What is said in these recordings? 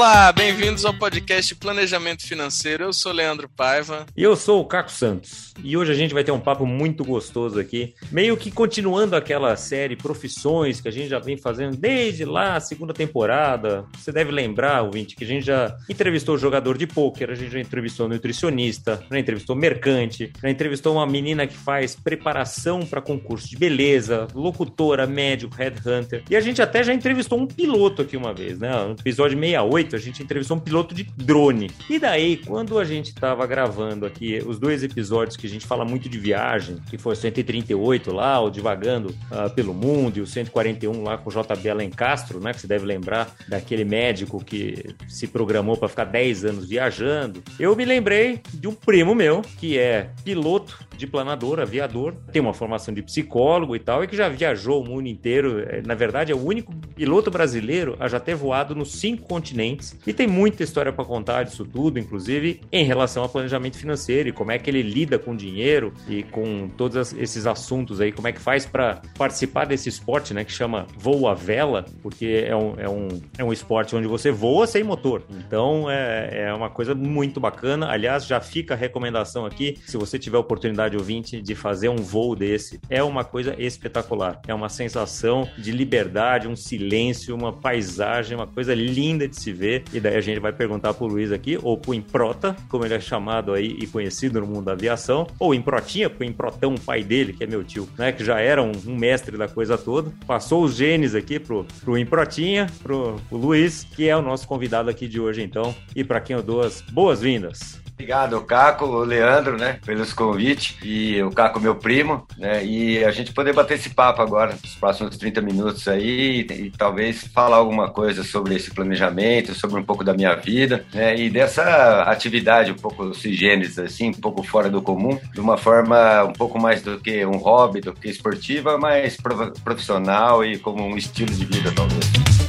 Olá, bem-vindos ao podcast Planejamento Financeiro. Eu sou Leandro Paiva. E eu sou o Caco Santos. E hoje a gente vai ter um papo muito gostoso aqui, meio que continuando aquela série Profissões que a gente já vem fazendo desde lá, segunda temporada. Você deve lembrar, ouvinte, que a gente já entrevistou jogador de pôquer, a gente já entrevistou nutricionista, já entrevistou mercante, já entrevistou uma menina que faz preparação para concurso de beleza, locutora, médico, headhunter. E a gente até já entrevistou um piloto aqui uma vez, né? No episódio 68 a gente entrevistou um piloto de drone. E daí, quando a gente estava gravando aqui os dois episódios que a gente fala muito de viagem, que foi o 138 lá, o Divagando uh, pelo Mundo, e o 141 lá com o JB Alencastro, né? Que você deve lembrar daquele médico que se programou para ficar 10 anos viajando. Eu me lembrei de um primo meu, que é piloto de planador, aviador, tem uma formação de psicólogo e tal, e que já viajou o mundo inteiro. É, na verdade, é o único piloto brasileiro a já ter voado nos cinco continentes e tem muita história para contar disso tudo, inclusive em relação ao planejamento financeiro e como é que ele lida com dinheiro e com todos esses assuntos aí, como é que faz para participar desse esporte, né, que chama voo à vela, porque é um, é um, é um esporte onde você voa sem motor. Então é, é uma coisa muito bacana. Aliás, já fica a recomendação aqui, se você tiver oportunidade ouvinte de fazer um voo desse, é uma coisa espetacular. É uma sensação de liberdade, um silêncio, uma paisagem, uma coisa linda de se vê. E daí a gente vai perguntar pro Luiz aqui, ou pro Improta, como ele é chamado aí e conhecido no mundo da aviação, ou Improtinha, porque o Improtão, pai dele, que é meu tio, né, que já era um, um mestre da coisa toda, passou os genes aqui pro, pro Improtinha, pro, pro Luiz, que é o nosso convidado aqui de hoje, então, e para quem eu dou as boas-vindas. Obrigado, Caco, o Leandro, né, pelos convites, e o Caco, meu primo, né, e a gente poder bater esse papo agora, nos próximos 30 minutos aí, e, e talvez falar alguma coisa sobre esse planejamento, sobre um pouco da minha vida, né, e dessa atividade um pouco sigênesis, assim, um pouco fora do comum, de uma forma um pouco mais do que um hobby, do que esportiva, mas profissional e como um estilo de vida, talvez.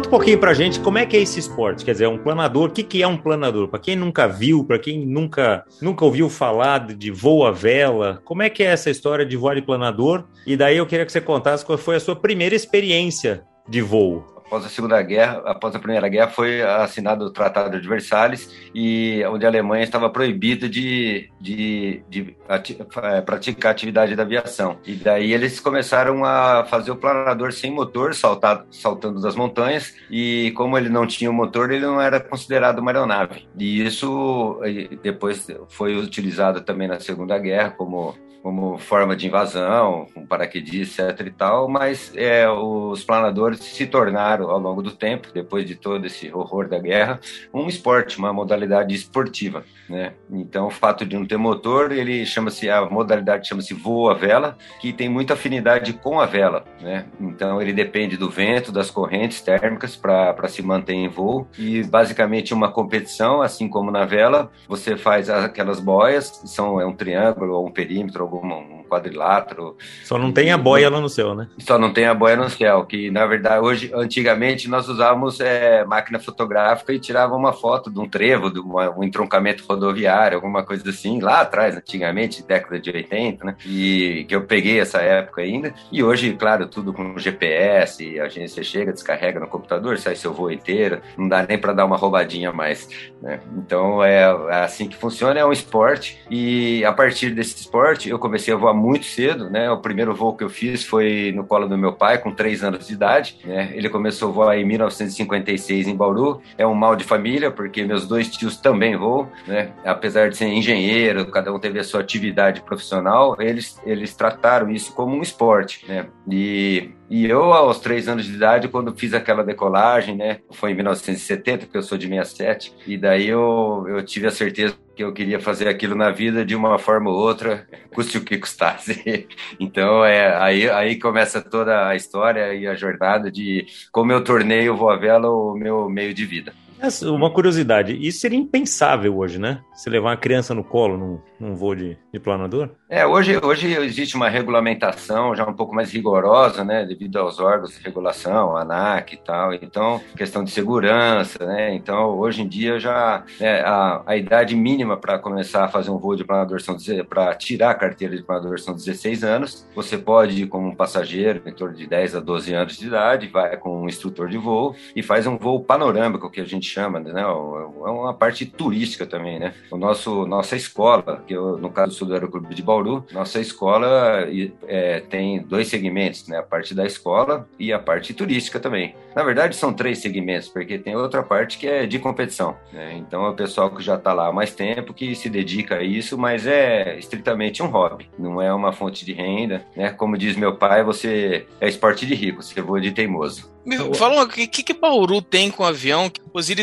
Conta, um pouquinho pra gente como é que é esse esporte. Quer dizer, um planador, o que, que é um planador? Para quem nunca viu, para quem nunca, nunca ouviu falar de, de voo à vela, como é que é essa história de voar de planador? E daí eu queria que você contasse qual foi a sua primeira experiência de voo após a Segunda Guerra, após a Primeira Guerra, foi assinado o Tratado de Versalhes, e onde a Alemanha estava proibida de, de, de ati é, praticar atividade da aviação. E daí eles começaram a fazer o planador sem motor, saltando das montanhas, e como ele não tinha o motor, ele não era considerado uma aeronave. E isso depois foi utilizado também na Segunda Guerra como como forma de invasão, com paraquedistas, etc e tal, mas é, os planadores se tornaram, ao longo do tempo, depois de todo esse horror da guerra, um esporte, uma modalidade esportiva, né? Então, o fato de não ter motor, ele chama-se, a modalidade chama-se voo à vela, que tem muita afinidade com a vela, né? Então, ele depende do vento, das correntes térmicas para se manter em voo e, basicamente, uma competição, assim como na vela, você faz aquelas boias, são é um triângulo ou um perímetro, algum um quadrilátero. Só não tem a boia lá no céu, né? Só não tem a boia no céu, que na verdade hoje, antigamente nós usávamos é, máquina fotográfica e tirava uma foto de um trevo, de uma, um entroncamento rodoviário, alguma coisa assim, lá atrás, antigamente, década de 80, né? E que eu peguei essa época ainda. E hoje, claro, tudo com GPS, a gente você chega, descarrega no computador, sai seu voo inteiro, não dá nem para dar uma roubadinha mais, né? Então é, é assim que funciona, é um esporte e a partir desse esporte eu comecei a voar muito cedo, né? O primeiro voo que eu fiz foi no colo do meu pai, com três anos de idade, né? Ele começou a voar em 1956 em Bauru. É um mal de família, porque meus dois tios também voam, né? Apesar de ser engenheiro, cada um teve a sua atividade profissional, eles, eles trataram isso como um esporte, né? E e eu, aos três anos de idade, quando fiz aquela decolagem, né? Foi em 1970, porque eu sou de 67, e daí eu, eu tive a certeza que eu queria fazer aquilo na vida de uma forma ou outra, custe o que custasse. Então, é, aí, aí começa toda a história e a jornada de como eu tornei o Voa Vela o meu meio de vida. Uma curiosidade, isso seria impensável hoje, né? Se levar uma criança no colo num, num voo de, de planador? É, hoje, hoje existe uma regulamentação já um pouco mais rigorosa, né? Devido aos órgãos de regulação, ANAC e tal. Então, questão de segurança, né? Então, hoje em dia já né, a, a idade mínima para começar a fazer um voo de planador são para tirar a carteira de planador são 16 anos. Você pode ir como um passageiro em torno de 10 a 12 anos de idade, vai com um instrutor de voo e faz um voo panorâmico, que a gente chama, né? É uma parte turística também, né? O nosso, nossa escola, que eu, no caso do Aeroclube de Bauru, nossa escola é, tem dois segmentos, né? A parte da escola e a parte turística também. Na verdade, são três segmentos, porque tem outra parte que é de competição, né? Então, é o pessoal que já está lá há mais tempo, que se dedica a isso, mas é estritamente um hobby, não é uma fonte de renda, né? Como diz meu pai, você é esporte de rico, você voa de teimoso. Fala, o que, que Bauru tem com avião?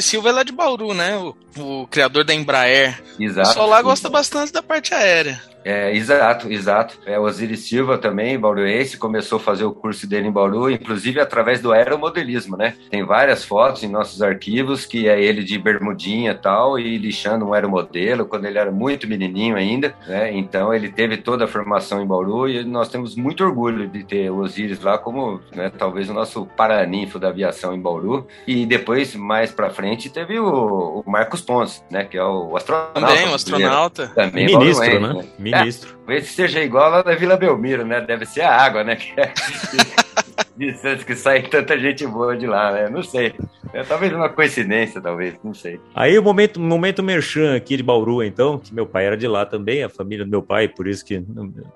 Silva é lá de Bauru, né? O, o criador da Embraer. Exato. O pessoal lá gosta bastante da parte aérea. É, exato, exato. É, o Osiris Silva também, bauruense, começou a fazer o curso dele em Bauru, inclusive através do aeromodelismo, né? Tem várias fotos em nossos arquivos que é ele de bermudinha e tal, e lixando um aeromodelo, quando ele era muito menininho ainda, né? Então ele teve toda a formação em Bauru e nós temos muito orgulho de ter o Osiris lá como, né, talvez o nosso paraninfo da aviação em Bauru. E depois, mais pra frente, teve o, o Marcos Pontes, né? Que é o astronauta. Também, o astronauta. Também Ministro, né? né? Ministro. É, talvez seja igual lá na Vila Belmiro, né? Deve ser a água, né? Santos que sai tanta gente boa de lá, né? Não sei. É, talvez uma coincidência, talvez, não sei. Aí o momento, momento merchan aqui de Bauru, então, que meu pai era de lá também, a família do meu pai, por isso que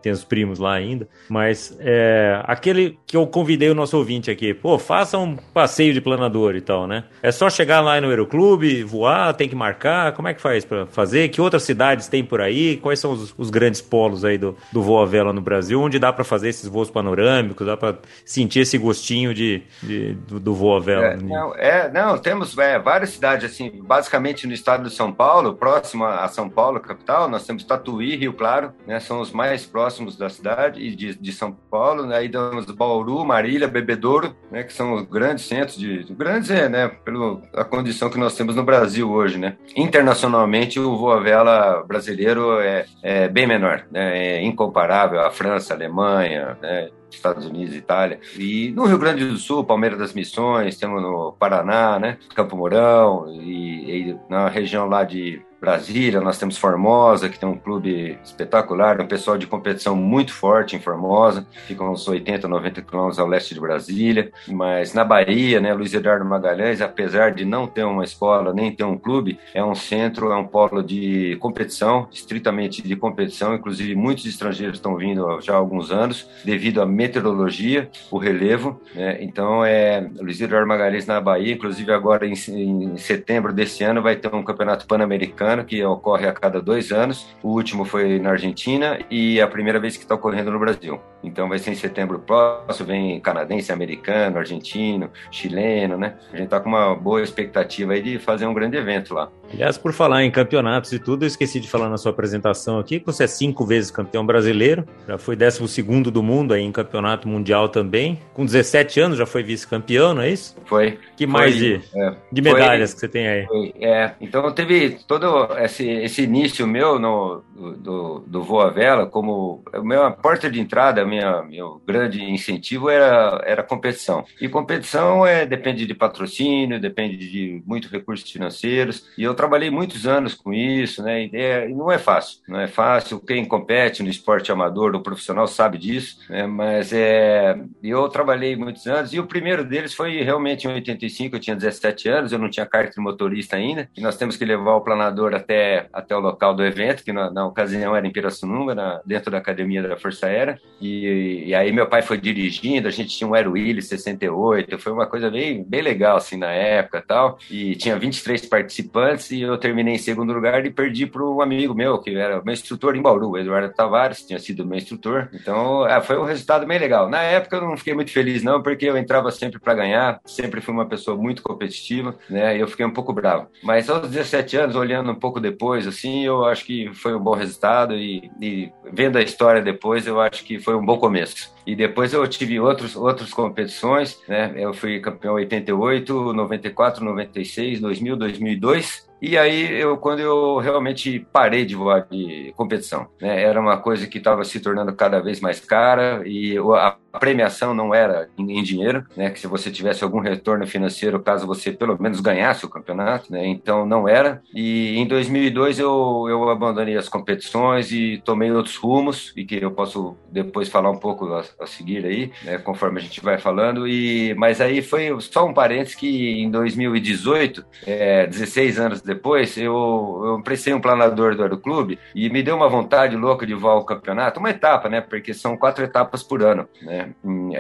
tem os primos lá ainda. Mas é, aquele que eu convidei o nosso ouvinte aqui, pô, faça um passeio de planador e tal, né? É só chegar lá no Aeroclube, voar, tem que marcar, como é que faz para fazer? Que outras cidades tem por aí? Quais são os, os grandes polos aí do, do voo à vela no Brasil? Onde dá para fazer esses voos panorâmicos, dá para sentir esse gostinho de, de do, do voo à vela. É, não, é, não temos é, várias cidades, assim, basicamente no estado de São Paulo, próximo a São Paulo, capital, nós temos Tatuí, Rio Claro, né, são os mais próximos da cidade e de, de São Paulo, né, aí temos Bauru, Marília, Bebedouro, né, que são os grandes centros de, grandes é, né, pela condição que nós temos no Brasil hoje, né. Internacionalmente, o voo à vela brasileiro é, é bem menor, né, é incomparável à França, Alemanha, né, Estados Unidos, Itália. E no Rio Grande do Sul, Palmeiras das Missões, temos no Paraná, né? Campo Mourão, e, e na região lá de Brasília, nós temos Formosa, que tem um clube espetacular, um pessoal de competição muito forte em Formosa, fica uns 80, 90 quilômetros ao leste de Brasília, mas na Bahia, né, Luiz Eduardo Magalhães, apesar de não ter uma escola, nem ter um clube, é um centro, é um polo de competição, estritamente de competição, inclusive muitos estrangeiros estão vindo já há alguns anos, devido à meteorologia, o relevo, né, então é Luiz Eduardo Magalhães na Bahia, inclusive agora em, em setembro desse ano vai ter um campeonato pan-americano que ocorre a cada dois anos. O último foi na Argentina e é a primeira vez que está ocorrendo no Brasil. Então vai ser em setembro próximo, vem canadense, americano, argentino, chileno, né? A gente está com uma boa expectativa aí de fazer um grande evento lá. Aliás, por falar em campeonatos e tudo, eu esqueci de falar na sua apresentação aqui que você é cinco vezes campeão brasileiro, já foi décimo segundo do mundo aí em campeonato mundial também. Com 17 anos já foi vice-campeão, não é isso? Foi. Que mais foi, de, é, de medalhas foi, que você tem aí? Foi, é, então teve todo esse, esse início meu no, do, do Voa Vela, como a minha porta de entrada, minha, meu grande incentivo era, era competição. E competição é, depende de patrocínio, depende de muitos recursos financeiros, e eu trabalhei muitos anos com isso, né? E, é, não é fácil, não é fácil. Quem compete no esporte amador ou profissional sabe disso, né? Mas é, eu trabalhei muitos anos, e o primeiro deles foi realmente em 85, eu tinha 17 anos, eu não tinha carta de motorista ainda, e nós temos que levar o planador até, até o local do evento, que na, na ocasião era em Pirassununga, na, dentro da Academia da Força Aérea. E, e, aí meu pai foi dirigindo, a gente tinha um Aero Willis 68, foi uma coisa bem, bem legal assim na época tal. E tinha 23 participantes e eu terminei em segundo lugar e perdi para um amigo meu, que era meu instrutor em Bauru, Eduardo Tavares, tinha sido meu instrutor. Então é, foi um resultado bem legal. Na época eu não fiquei muito feliz não, porque eu entrava sempre para ganhar, sempre fui uma pessoa muito competitiva, né? E eu fiquei um pouco bravo. Mas aos 17 anos, olhando um pouco depois, assim, eu acho que foi um bom resultado e, e, vendo a história depois, eu acho que foi um bom começo. E depois eu tive outros, outras competições, né? Eu fui campeão 88, 94, 96, 2000, 2002 e aí, eu, quando eu realmente parei de voar de competição, né, era uma coisa que estava se tornando cada vez mais cara e a premiação não era em, dinheiro, né, que se você tivesse algum retorno financeiro, caso você pelo menos ganhasse o campeonato, né, então não era. E em 2002 eu, eu abandonei as competições e tomei outros rumos, e que eu posso depois falar um pouco a, a seguir aí, né, conforme a gente vai falando. E, mas aí foi só um parênteses que em 2018, é, 16 anos depois, eu, eu prestei um planador do Aeroclube e me deu uma vontade louca de voar o campeonato, uma etapa, né? Porque são quatro etapas por ano, né?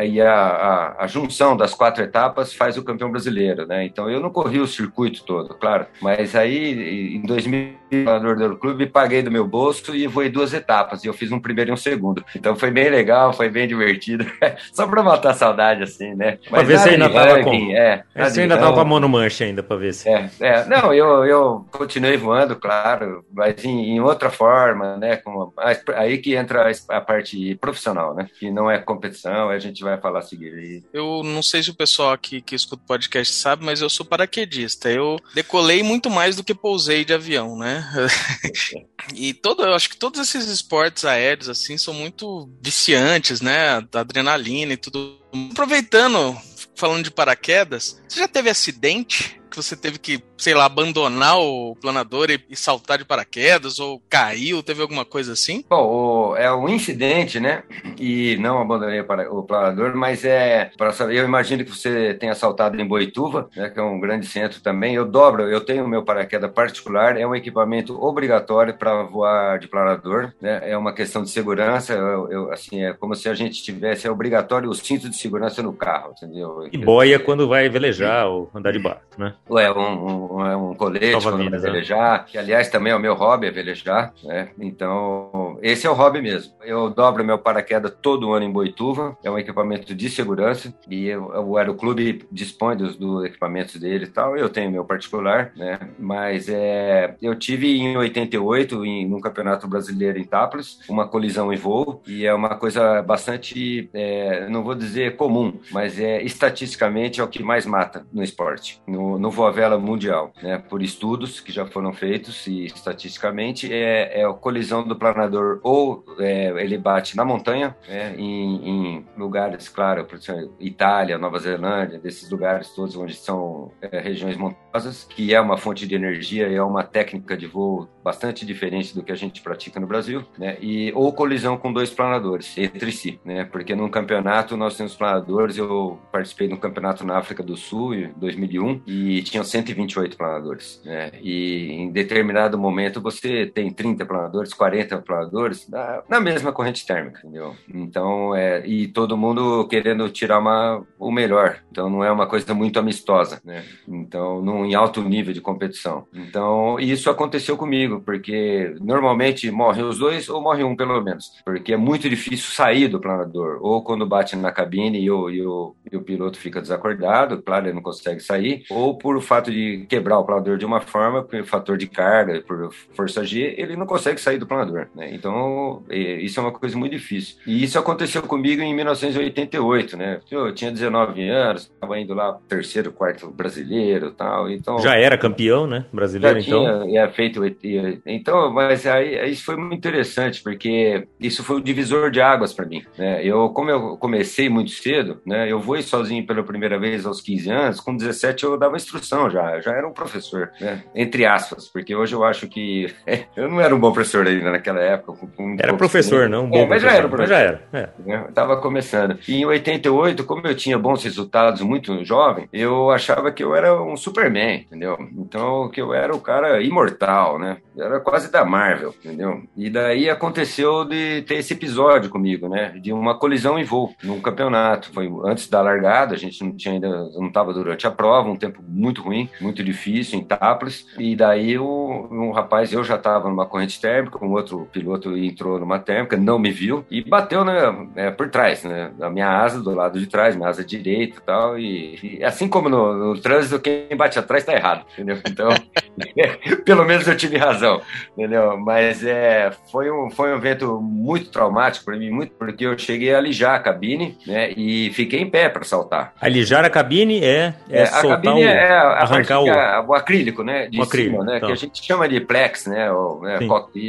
E a, a, a junção das quatro etapas faz o campeão brasileiro, né? Então eu não corri o circuito todo, claro, mas aí em 2000 planador do Aeroclube paguei do meu bolso e voei duas etapas e eu fiz um primeiro e um segundo. Então foi bem legal, foi bem divertido, só para matar saudade assim, né? Mas pra ver se ainda tava com... É, você ainda tava com a mão no manche ainda para ver se. É, é, não, eu, eu eu continuei voando, claro, mas em, em outra forma, né? Com, aí que entra a parte profissional, né? Que não é competição, a gente vai falar a seguir. Eu não sei se o pessoal aqui que escuta o podcast sabe, mas eu sou paraquedista. Eu decolei muito mais do que pousei de avião, né? e todo, eu acho que todos esses esportes aéreos, assim, são muito viciantes, né? Da adrenalina e tudo. Aproveitando, falando de paraquedas, você já teve acidente? Que você teve que, sei lá, abandonar o planador e, e saltar de paraquedas, ou caiu, teve alguma coisa assim? Bom, o, é um incidente, né? E não abandonei o planador, mas é para saber. Eu imagino que você tenha saltado em Boituva, né, que é um grande centro também. Eu dobro, eu tenho o meu paraquedas particular, é um equipamento obrigatório para voar de planador, né? É uma questão de segurança. Eu, eu, assim, é como se a gente tivesse é obrigatório o cinto de segurança no carro, entendeu? E boia quando vai velejar ou andar de barco, né? É um, um, é um colete Nova quando vai né? velejar, que aliás também é o meu hobby, é velejar, né? Então, esse é o hobby mesmo. Eu dobro meu paraquedas todo ano em Boituva, é um equipamento de segurança, e eu, o Aeroclube dispõe dos, dos equipamentos dele e tal, eu tenho meu particular, né? Mas é, eu tive em 88, em, num campeonato brasileiro em Taples, uma colisão em voo, e é uma coisa bastante, é, não vou dizer comum, mas é estatisticamente é o que mais mata no esporte. No, no voo vela mundial, né, por estudos que já foram feitos e estatisticamente é, é a colisão do planador ou é, ele bate na montanha, né, em, em, lugares, claro, por exemplo, Itália, Nova Zelândia, desses lugares todos onde são é, regiões montanhosas, que é uma fonte de energia e é uma técnica de voo bastante diferente do que a gente pratica no Brasil, né, e ou colisão com dois planadores entre si, né, porque num campeonato nós temos planadores, eu participei de um campeonato na África do Sul em 2001 e tinham 128 planadores. Né? E em determinado momento você tem 30 planadores, 40 planadores na, na mesma corrente térmica, entendeu? Então, é, e todo mundo querendo tirar uma, o melhor. Então, não é uma coisa muito amistosa, né? Então, num, em alto nível de competição. Então, isso aconteceu comigo, porque normalmente morrem os dois ou morre um pelo menos, porque é muito difícil sair do planador, ou quando bate na cabine e o, e o, e o piloto fica desacordado, claro, ele não consegue sair, ou por o fato de quebrar o planador de uma forma, por fator de carga, por força G, ele não consegue sair do planador. Né? Então, isso é uma coisa muito difícil. E isso aconteceu comigo em 1988, né? Eu tinha 19 anos, estava indo lá terceiro, quarto brasileiro tal. Então, já era campeão, né? Brasileiro, já então. Tinha, feito. Então, mas aí isso foi muito interessante, porque isso foi o divisor de águas para mim. Né? Eu, como eu comecei muito cedo, né? Eu vou sozinho pela primeira vez aos 15 anos, com 17 eu dava instrução já, já era um professor, né? Entre aspas, porque hoje eu acho que eu não era um bom professor ainda naquela época. Um era professor, não um bom é, mas já era professor. já era. É. Eu tava começando. E em 88, como eu tinha bons resultados muito jovem, eu achava que eu era um Superman, entendeu? Então, que eu era o cara imortal, né? Era quase da Marvel, entendeu? E daí aconteceu de ter esse episódio comigo, né? De uma colisão em voo num campeonato. Foi antes da largada, a gente não tinha ainda, não estava durante a prova, um tempo muito muito ruim, muito difícil, em Taples. E daí o, um rapaz, eu já estava numa corrente térmica, um outro piloto entrou numa térmica, não me viu e bateu né, é, por trás, né? A minha asa do lado de trás, minha asa direita e tal. E, e assim como no, no, trânsito, quem bate atrás está errado, entendeu? Então, pelo menos eu tive razão, entendeu? Mas é, foi, um, foi um evento muito traumático para mim, muito porque eu cheguei a alijar a cabine né, e fiquei em pé para saltar. Alijar a cabine é, é, é a cabine o, é a arrancar o, a, o acrílico, né? De o acrílico, cima, né? Então. Que a gente chama de plex, né? O, né,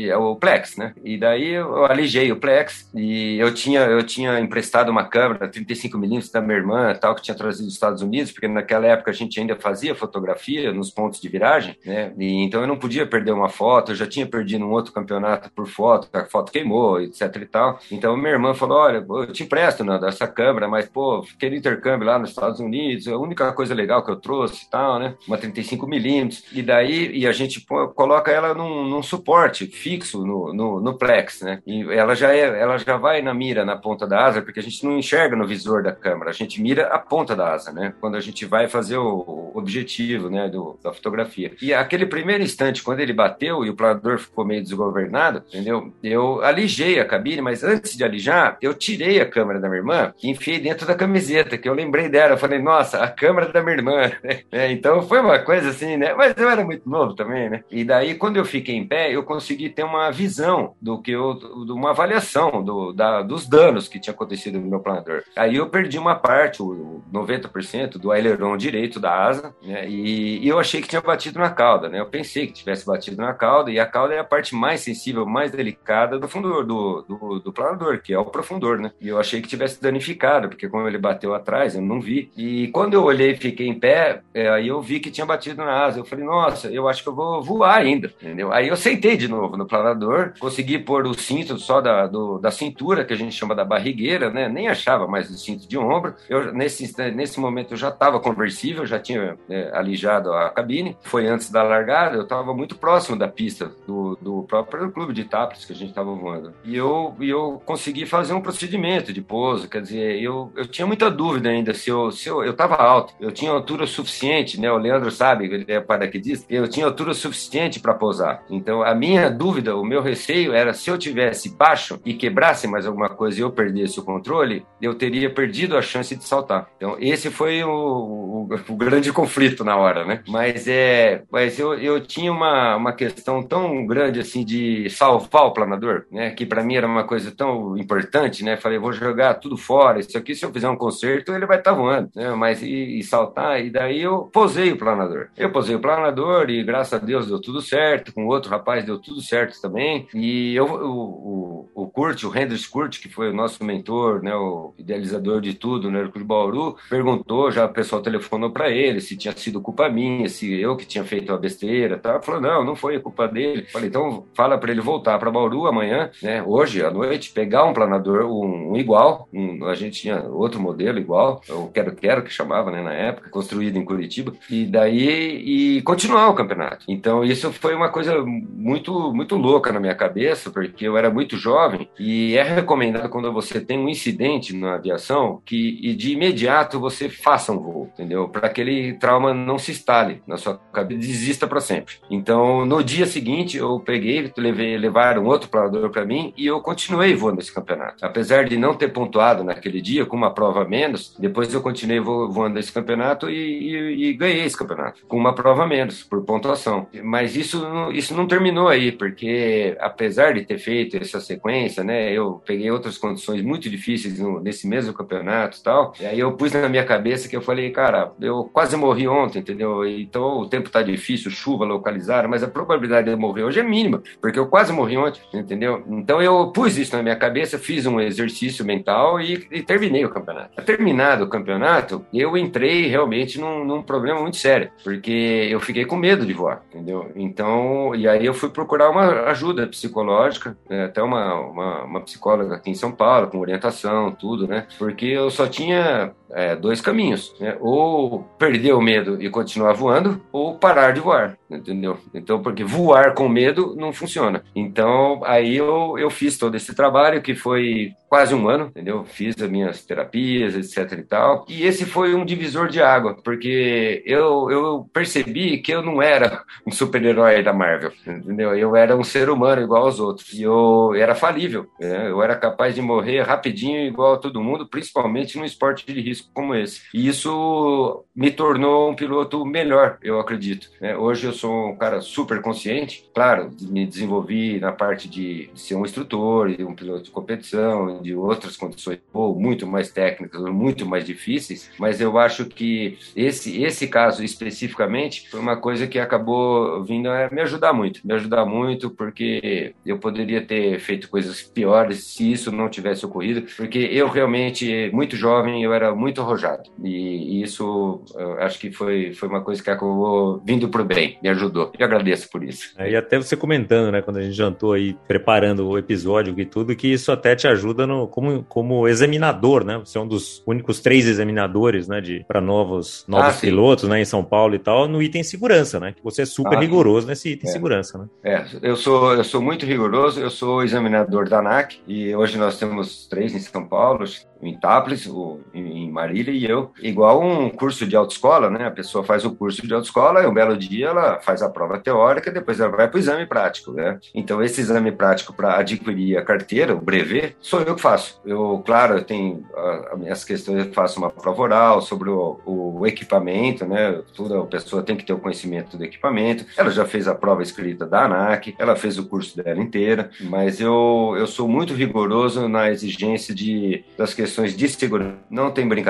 é o plex, né? E daí eu alijei o plex e eu tinha, eu tinha emprestado uma câmera 35mm da minha irmã, tal, que tinha trazido dos Estados Unidos, porque naquela época a gente ainda fazia fotografia nos pontos de viragem, né? E, então eu não podia perder uma foto, eu já tinha perdido um outro campeonato por foto, a foto queimou, etc e tal. Então minha irmã falou: olha, eu te empresto dessa câmera, mas pô, fiquei no intercâmbio lá nos Estados Unidos, a única coisa legal que eu trouxe e né? Uma 35mm. E daí e a gente coloca ela num, num suporte fixo no, no, no, Plex, né? E ela já, é, ela já vai na mira, na ponta da asa, porque a gente não enxerga no visor da câmera, a gente mira a ponta da asa, né? Quando a gente vai fazer o objetivo, né, do, da fotografia. E aquele primeiro instante, quando ele bateu e o planador ficou meio desgovernado, entendeu? Eu alijei a cabine, mas antes de alijar, eu tirei a câmera da minha irmã e enfiei dentro da camiseta, que eu lembrei dela. Eu falei, nossa, a câmera da minha irmã. É, então foi uma coisa assim, né? Mas eu era muito novo também, né? E daí, quando eu fiquei em pé, eu consegui ter uma visão do que eu, de uma avaliação do, da, dos danos que tinha acontecido no meu planador. Aí eu perdi uma parte, o 90% do aileron direito da asa, né? E, e, eu achei que tinha batido na cauda, né? Eu pensei que tivesse batido na cauda, e a cauda é a parte mais sensível, mais delicada do fundor, do, do, do planador, que é o profundor, né? E eu achei que tivesse danificado, porque como ele bateu atrás, eu não vi. E quando eu olhei e fiquei em pé, é, aí eu vi que tinha batido na asa. Eu falei, nossa, eu acho que eu vou voar ainda, entendeu? Aí eu sentei de novo no planador, consegui pôr o cinto só da, do, da cintura, que a gente chama da barrigueira, né? Nem achava mais o cinto de ombro. Eu, nesse, nesse momento eu já estava conversível, já tinha é, alijado a cabine. Foi antes da largada, eu estava muito próximo da pista do, do próprio clube de Taples que a gente estava voando. E eu, e eu consegui fazer um procedimento de pouso, quer dizer, eu, eu tinha muita dúvida ainda se eu se eu estava alto, eu tinha altura suficiente, né? O Leandro sabe, ele é paraquedista, eu tinha altura suficiente para pousar. Então a minha dúvida, o meu receio era se eu tivesse baixo e quebrasse mais alguma coisa e eu perdesse o controle, eu teria perdido a chance de saltar. Então esse foi o, o, o grande conflito na hora, né? Mas é, mas eu, eu tinha uma, uma questão tão grande assim de salvar o planador, né? Que para mim era uma coisa tão importante, né? Falei, vou jogar tudo fora. Isso aqui, se eu fizer um concerto, ele vai estar tá voando, né? Mas e, e, saltar, e daí eu posei o planador. Eu posei o planador e graças a Deus deu tudo certo. Com outro rapaz deu tudo certo também. E eu, o, o, o Kurt, o Hendrix Kurt, que foi o nosso mentor, né? O idealizador de tudo no Hércules Bauru, perguntou, já o pessoal telefonou para ele se tinha sido culpa minha, se eu que tinha feito a besteira, tá? Falou, não, não foi culpa dele. Falei, então fala para ele voltar para Bauru amanhã, né? Hoje à noite, pegar um planador, um, um igual, um, a gente tinha outro modelo igual, o Quero Quero que chamava, né, na época, construído em Curitiba, e daí e continuar o campeonato. Então isso foi uma coisa muito muito louca na minha cabeça, porque eu era muito jovem e é recomendado quando você tem um incidente na aviação que de imediato você faça um voo, entendeu? Para aquele trauma não se instale na sua cabeça, desista para sempre. Então, no dia seguinte, eu peguei, levei, levaram outro planador para mim e eu continuei voando esse campeonato. Apesar de não ter pontuado naquele dia, com uma prova menos, depois eu continuei voando esse campeonato e, e, e ganhei esse campeonato, com uma prova menos, por pontuação. Mas isso, isso não terminou aí, porque apesar de ter feito essa sequência, né, eu peguei outras condições muito difíceis no, nesse mesmo campeonato e tal, e aí eu pus na minha cabeça que eu falei, cara, eu quase morri ontem, entendeu? Então o tempo tá difícil, chuva localizada, mas a probabilidade de eu morrer hoje é mínima, porque eu quase morri ontem, entendeu? Então eu pus isso na minha cabeça, fiz um exercício mental e, e terminei o campeonato. Terminado o campeonato, eu entrei realmente num, num, problema muito sério, porque eu fiquei com medo de voar, entendeu? Então, e aí eu fui procurar uma ajuda psicológica, né? até uma, uma, uma psicóloga aqui em São Paulo, com orientação, tudo, né? Porque eu só tinha é, dois caminhos, né? Ou perder o medo e continuar voando, ou parar de voar, entendeu? Então, porque voar com medo não funciona. Então, aí eu, eu fiz todo esse trabalho que foi quase um ano, entendeu? Fiz as minhas terapias, etc e tal. E esse foi um divisor de água, porque eu, eu percebi que eu não era um super-herói da Marvel, entendeu? Eu era um ser humano igual aos outros. E eu era falível, né? Eu era capaz de morrer rapidinho igual a todo mundo, principalmente num esporte de risco como esse. E isso me tornou um piloto melhor, eu acredito. Né? Hoje eu sou um cara super consciente. Claro, me desenvolvi na parte de ser um instrutor, de um piloto de competição, de outras condições ou muito mais técnicas, muito mais difíceis. Mas eu acho que esse esse caso especificamente foi uma coisa que acabou vindo a me ajudar muito, me ajudar muito porque eu poderia ter feito coisas piores se isso não tivesse ocorrido, porque eu realmente muito jovem eu era muito arrojado e isso acho que foi foi uma coisa que acabou vindo para o bem, me ajudou. E agradeço por isso. É, e até você comentando, né, quando a gente jantou aí preparando o episódio e tudo, que isso até te ajuda no, como, como examinador, né? Você é um dos únicos três examinadores, né, de para novos novos ah, pilotos, né, em São Paulo e tal, no item segurança, né? Que você é super ah, rigoroso nesse item é. segurança, né? É, eu sou eu sou muito rigoroso, eu sou examinador da ANAC e hoje nós temos três em São Paulo, em Taples, em Marília e eu, igual um curso de autoescola, né? A pessoa faz o curso de autoescola e um belo dia ela faz a prova teórica, depois ela vai para o exame prático, né? Então esse exame prático para adquirir a carteira, o brevet, sou eu que faço. Eu, claro, eu tenho as minhas questões, eu faço uma prova oral sobre o, o equipamento, né? Toda pessoa tem que ter o conhecimento do equipamento. Ela já fez a prova escrita da ANAC, ela fez o curso dela inteira, mas eu, eu sou muito rigoroso na exigência de, das questões de segurança. Não tem brincadeira,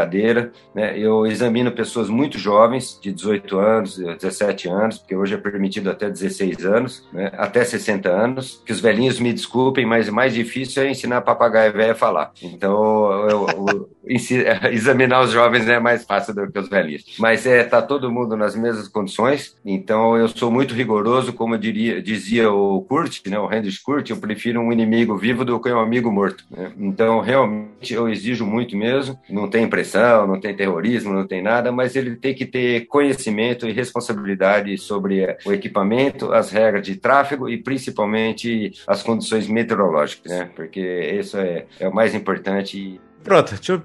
né? Eu examino pessoas muito jovens, de 18 anos, 17 anos, porque hoje é permitido até 16 anos, né? até 60 anos. Que os velhinhos me desculpem, mas o mais difícil é ensinar papagaio velho a falar. Então, eu, eu, examinar os jovens é mais fácil do que os velhinhos. Mas é, tá todo mundo nas mesmas condições, então eu sou muito rigoroso, como diria, dizia o Kurt, né, o Heinrich Kurt, eu prefiro um inimigo vivo do que um amigo morto. Né? Então, realmente, eu exijo muito mesmo. Não tem pressão, não tem terrorismo, não tem nada, mas ele tem que ter conhecimento e responsabilidade sobre o equipamento, as regras de tráfego e principalmente as condições meteorológicas, né? Porque isso é, é o mais importante. Pronto, deixa eu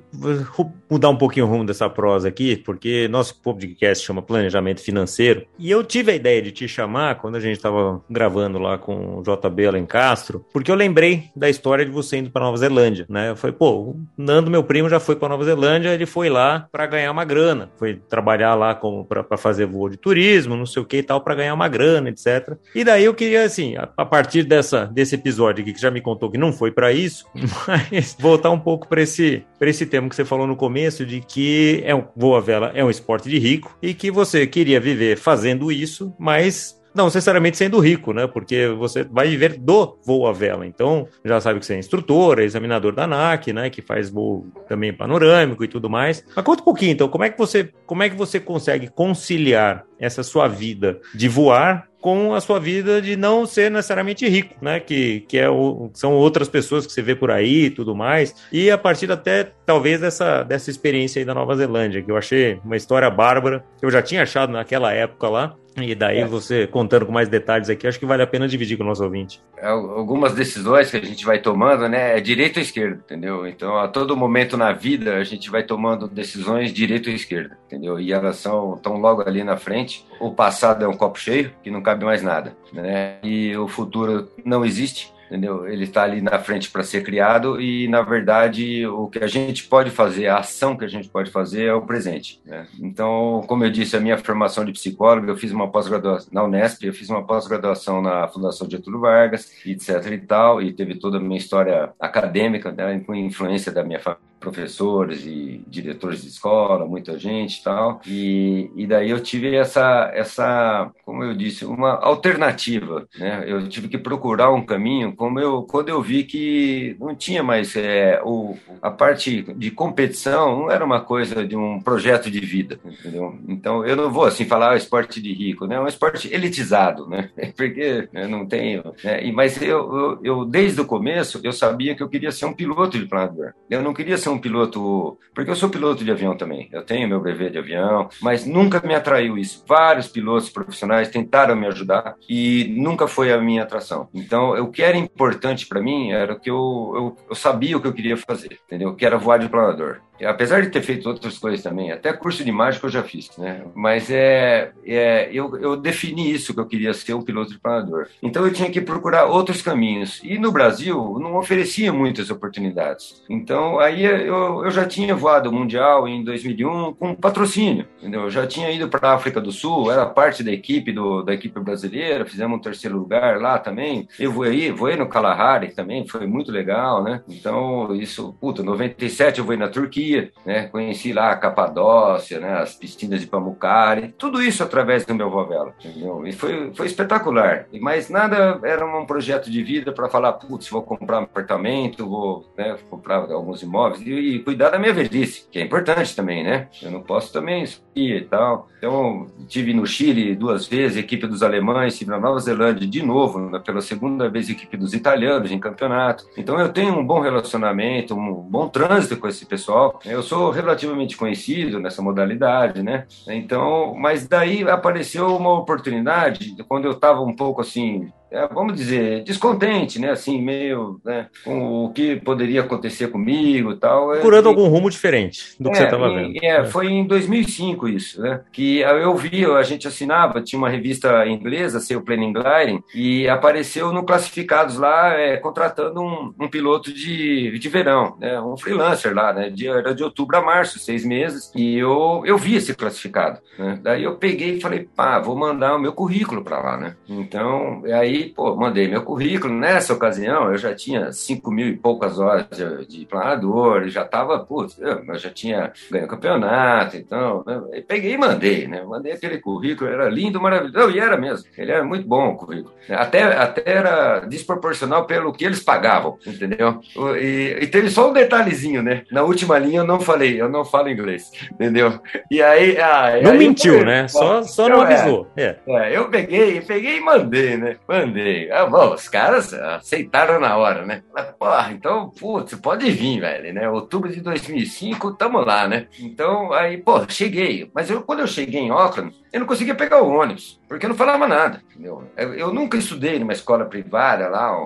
mudar um pouquinho o rumo dessa prosa aqui, porque nosso podcast chama Planejamento Financeiro. E eu tive a ideia de te chamar quando a gente estava gravando lá com o JB lá em Castro, porque eu lembrei da história de você indo para Nova Zelândia, né? Eu falei, pô, o Nando, meu primo, já foi para Nova Zelândia, ele foi lá para ganhar uma grana, foi trabalhar lá para fazer voo de turismo, não sei o que e tal, para ganhar uma grana, etc. E daí eu queria, assim, a, a partir dessa, desse episódio aqui, que já me contou que não foi para isso, mas voltar um pouco para esse para esse tema que você falou no começo, de que é um, voa vela é um esporte de rico e que você queria viver fazendo isso, mas não necessariamente sendo rico, né? Porque você vai viver do voo à vela. Então, já sabe que você é instrutor, é examinador da ANAC, né? Que faz voo também panorâmico e tudo mais. Mas conta um pouquinho, então, como é que você, como é que você consegue conciliar essa sua vida de voar com a sua vida de não ser necessariamente rico, né? Que, que é o, são outras pessoas que você vê por aí e tudo mais. E a partir até, talvez, dessa, dessa experiência aí da Nova Zelândia, que eu achei uma história bárbara, que eu já tinha achado naquela época lá, e daí é. você contando com mais detalhes aqui, acho que vale a pena dividir com o nosso ouvinte. É, algumas decisões que a gente vai tomando, né, é direita ou esquerda, entendeu? Então, a todo momento na vida, a gente vai tomando decisões direita ou esquerda, entendeu? E elas são tão logo ali na frente. O passado é um copo cheio, que não cabe mais nada, né? E o futuro não existe entendeu? Ele está ali na frente para ser criado e, na verdade, o que a gente pode fazer, a ação que a gente pode fazer é o presente. Né? Então, como eu disse, a minha formação de psicólogo, eu fiz uma pós-graduação na Unesp, eu fiz uma pós-graduação na Fundação Getúlio Vargas, etc e tal, e teve toda a minha história acadêmica, né, com influência da minha família professores e diretores de escola, muita gente e tal. E, e daí eu tive essa, essa, como eu disse, uma alternativa, né? Eu tive que procurar um caminho, como eu, quando eu vi que não tinha mais é, o, a parte de competição, não era uma coisa de um projeto de vida, entendeu? Então eu não vou assim falar ah, esporte de rico, né? É um esporte elitizado, né? Porque eu não tenho, né? Mas eu, eu, eu, desde o começo eu sabia que eu queria ser um piloto de planador. Eu não queria ser ser um piloto, porque eu sou piloto de avião também, eu tenho meu brevet de avião, mas nunca me atraiu isso. Vários pilotos profissionais tentaram me ajudar e nunca foi a minha atração. Então, o que era importante para mim era que eu, eu, eu sabia o que eu queria fazer, entendeu? Que era voar de planador. Apesar de ter feito outras coisas também, até curso de mágica eu já fiz, né? Mas é, é eu, eu defini isso que eu queria ser um piloto de planador. Então eu tinha que procurar outros caminhos. E no Brasil não oferecia muitas oportunidades. Então aí eu, eu já tinha voado Mundial em 2001 com patrocínio, entendeu? Eu já tinha ido para a África do Sul, era parte da equipe do, da equipe brasileira, fizemos um terceiro lugar lá também. Eu voei, voei no Kalahari também, foi muito legal, né? Então isso, puta, 97 eu voei na Turquia né? Conheci lá a Capadócia, né? As piscinas de Pamucari, tudo isso através do meu Vovela, entendeu? E foi, foi espetacular. Mas nada era um projeto de vida para falar, putz, vou comprar um apartamento, vou né, comprar alguns imóveis e, e, cuidar da minha velhice, que é importante também, né? Eu não posso também e tal. Então, tive no Chile duas vezes, equipe dos alemães, tive na Nova Zelândia de novo, pela segunda vez, equipe dos italianos em campeonato. Então, eu tenho um bom relacionamento, um bom trânsito com esse pessoal. Eu sou relativamente conhecido nessa modalidade, né? Então, mas daí apareceu uma oportunidade quando eu estava um pouco assim é, vamos dizer, descontente, né? Assim, meio né, com o que poderia acontecer comigo e tal. Procurando algum rumo diferente do que é, você estava vendo. É, é, foi em 2005 isso, né? Que eu vi, a gente assinava, tinha uma revista inglesa, Seu Planning Gliding, e apareceu no Classificados lá, é, contratando um, um, piloto de, de verão, né? Um freelancer lá, né? De, era de outubro a março, seis meses, e eu, eu vi esse classificado, né? Daí eu peguei e falei, pá, vou mandar o meu currículo para lá, né? Então, aí pô, mandei meu currículo. Nessa ocasião, eu já tinha cinco mil e poucas horas de, de planador, já estava, putz, eu já tinha ganho campeonato, então, né, peguei e mandei, né? Mandei aquele currículo, era lindo, maravilhoso, e era mesmo, ele era muito bom o currículo. Até, até era desproporcional pelo que eles pagavam, entendeu? E, e teve só um detalhezinho, né? Na última linha eu não falei, eu não falo inglês, entendeu? E aí. Ah, não aí mentiu, né? Só, só não avisou. É, é. é, eu peguei, peguei e mandei, né? Mandei Ah, bom, os caras aceitaram na hora, né? Porra, então, putz, pode vir, velho, né? Outubro de 2005, tamo lá, né? Então, aí, pô, cheguei. Mas eu, quando eu cheguei em Auckland, eu não conseguia pegar o ônibus, porque eu não falava nada, entendeu? Eu, eu nunca estudei numa escola privada lá,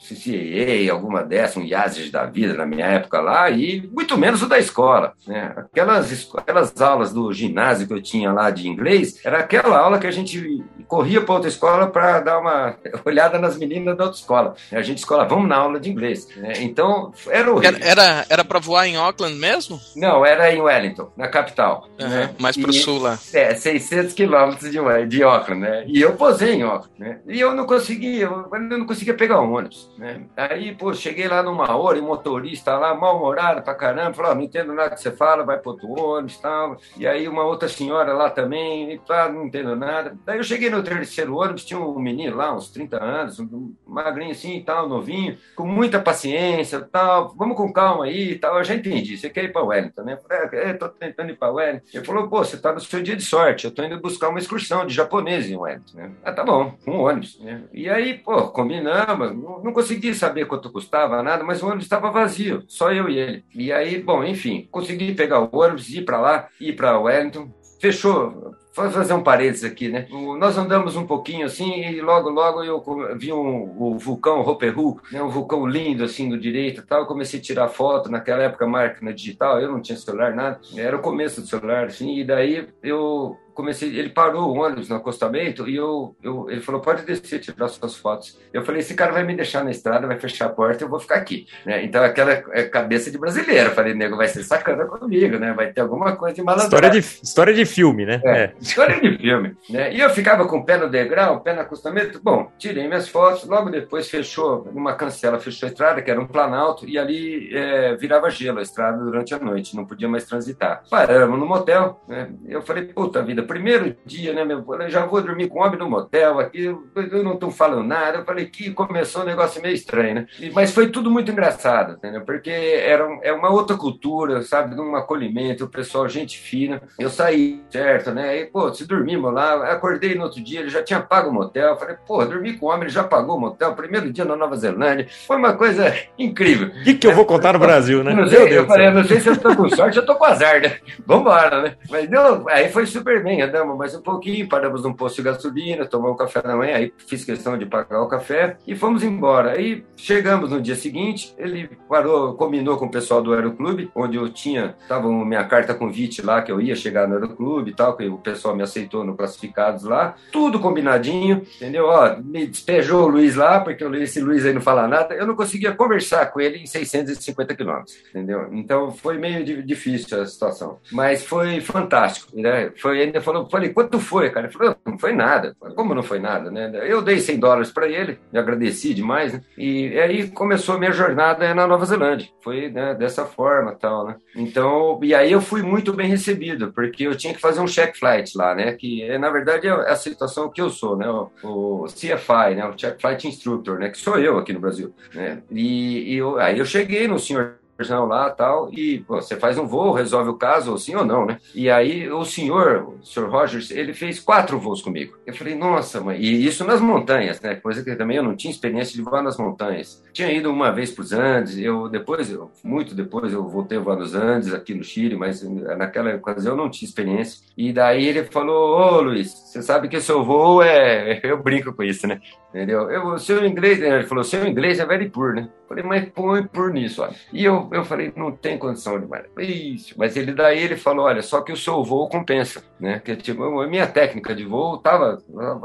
CCAA, alguma dessas, um IASES da vida na minha época lá, e muito menos o da escola. Né? Aquelas, aquelas aulas do ginásio que eu tinha lá de inglês, era aquela aula que a gente corria para outra escola para dar uma olhada nas meninas da outra escola. A gente escola, vamos na aula de inglês. Né? Então, era horrível. Era, era para voar em Auckland mesmo? Não, era em Wellington, na capital. Uhum, né? Mais para o sul lá. É, 600 quilômetros de, de Auckland, né? E eu posei em Auckland, né? E eu não conseguia, eu não conseguia pegar o ônibus. Né? Aí, pô, cheguei lá numa hora e o motorista lá, mal-humorado pra caramba, falou: não entendo nada que você fala, vai pro outro ônibus e tal. E aí, uma outra senhora lá também, e, tá, não entendo nada. Daí eu cheguei no terceiro ônibus, tinha um menino lá, uns 30 anos, um magrinho assim e tal, novinho, com muita paciência tal. Vamos com calma aí e tal. Eu já entendi, você quer ir pra Wellington, né? Eu falei, é, tô tentando ir pra Wellington. Ele falou: pô, você tá no seu dia de sorte, eu tô indo buscar uma excursão de japonês em Wellington, né? Ah, tá bom, um ônibus, né? E aí, pô, combinamos, não, não consegui saber quanto custava, nada, mas o ônibus estava vazio, só eu e ele. E aí, bom, enfim, consegui pegar o ônibus, ir para lá, ir para Wellington, fechou. Vou fazer um parênteses aqui, né? Nós andamos um pouquinho assim e logo, logo eu vi um, o vulcão Roperu, né? um vulcão lindo assim do direito tal. Eu comecei a tirar foto, naquela época máquina digital, eu não tinha celular, nada. Era o começo do celular, assim, e daí eu comecei, ele parou o ônibus no acostamento e eu, eu, ele falou, pode descer, tirar suas fotos. Eu falei, esse cara vai me deixar na estrada, vai fechar a porta, eu vou ficar aqui. Né? Então, aquela é cabeça de brasileiro. Eu falei, nego, vai ser sacana comigo, né? Vai ter alguma coisa de malandragem. História de, história de filme, né? É, é. História de filme. Né? E eu ficava com o pé no degrau, pé no acostamento. Bom, tirei minhas fotos, logo depois fechou, numa cancela, fechou a estrada, que era um planalto, e ali é, virava gelo a estrada durante a noite, não podia mais transitar. Paramos no motel, né? Eu falei, puta vida, primeiro dia, né, meu? Eu já vou dormir com homem no motel aqui, eu não estou falando nada. Eu falei que começou um negócio meio estranho, né? Mas foi tudo muito engraçado, entendeu? Porque era é uma outra cultura, sabe? De um acolhimento, o pessoal, gente fina. Eu saí, certo, né? Aí, pô, se dormimos lá, acordei no outro dia, ele já tinha pago o motel. Eu falei, pô, dormi com o homem, ele já pagou o motel, primeiro dia na Nova Zelândia. Foi uma coisa incrível. O que, que eu vou contar no Brasil, né? Não sei, eu falei, não sei se eu estou com sorte, eu estou com azar, né? Vambora, né? Mas não, aí foi super bem, andamos mais um pouquinho, paramos num posto de gasolina, tomamos um café da manhã, aí fiz questão de pagar o café e fomos embora. Aí chegamos no dia seguinte, ele parou, combinou com o pessoal do Aeroclube, onde eu tinha, estava minha carta convite lá, que eu ia chegar no Aeroclube e tal, que o pessoal me aceitou no classificados lá, tudo combinadinho, entendeu? Ó, me despejou o Luiz lá, porque esse Luiz aí não fala nada, eu não conseguia conversar com ele em 650 quilômetros, entendeu? Então foi meio difícil a situação, mas foi fantástico, né? Foi, ainda falou, falei, quanto foi, cara? Ele falou, não foi nada. Como não foi nada, né? Eu dei 100 dólares para ele, me agradeci demais, né? E aí começou a minha jornada na Nova Zelândia. Foi né, dessa forma, tal, né? Então, e aí eu fui muito bem recebido, porque eu tinha que fazer um check flight lá, né? Que na verdade é a situação que eu sou, né? O, o CFI, né? O check flight instructor, né? Que sou eu aqui no Brasil, né? E, e eu, aí eu cheguei no senhor lá tal, e pô, você faz um voo, resolve o caso, sim ou não, né? E aí o senhor, o senhor Rogers, ele fez quatro voos comigo. Eu falei, nossa, mãe, e isso nas montanhas, né? Coisa que também eu não tinha experiência de voar nas montanhas. Tinha ido uma vez para os Andes, eu depois, eu, muito depois, eu voltei a voar nos Andes, aqui no Chile, mas naquela ocasião eu não tinha experiência. E daí ele falou, ô Luiz, você sabe que seu voo é. Eu brinco com isso, né? Entendeu? Eu, seu inglês, ele falou, seu inglês é very poor, né? Eu falei, mas põe por nisso, olha. E eu, eu falei, não tem condição de mais. Isso. Mas ele daí ele falou, olha, só que o seu voo compensa, né? Que tipo, a minha técnica de voo tava,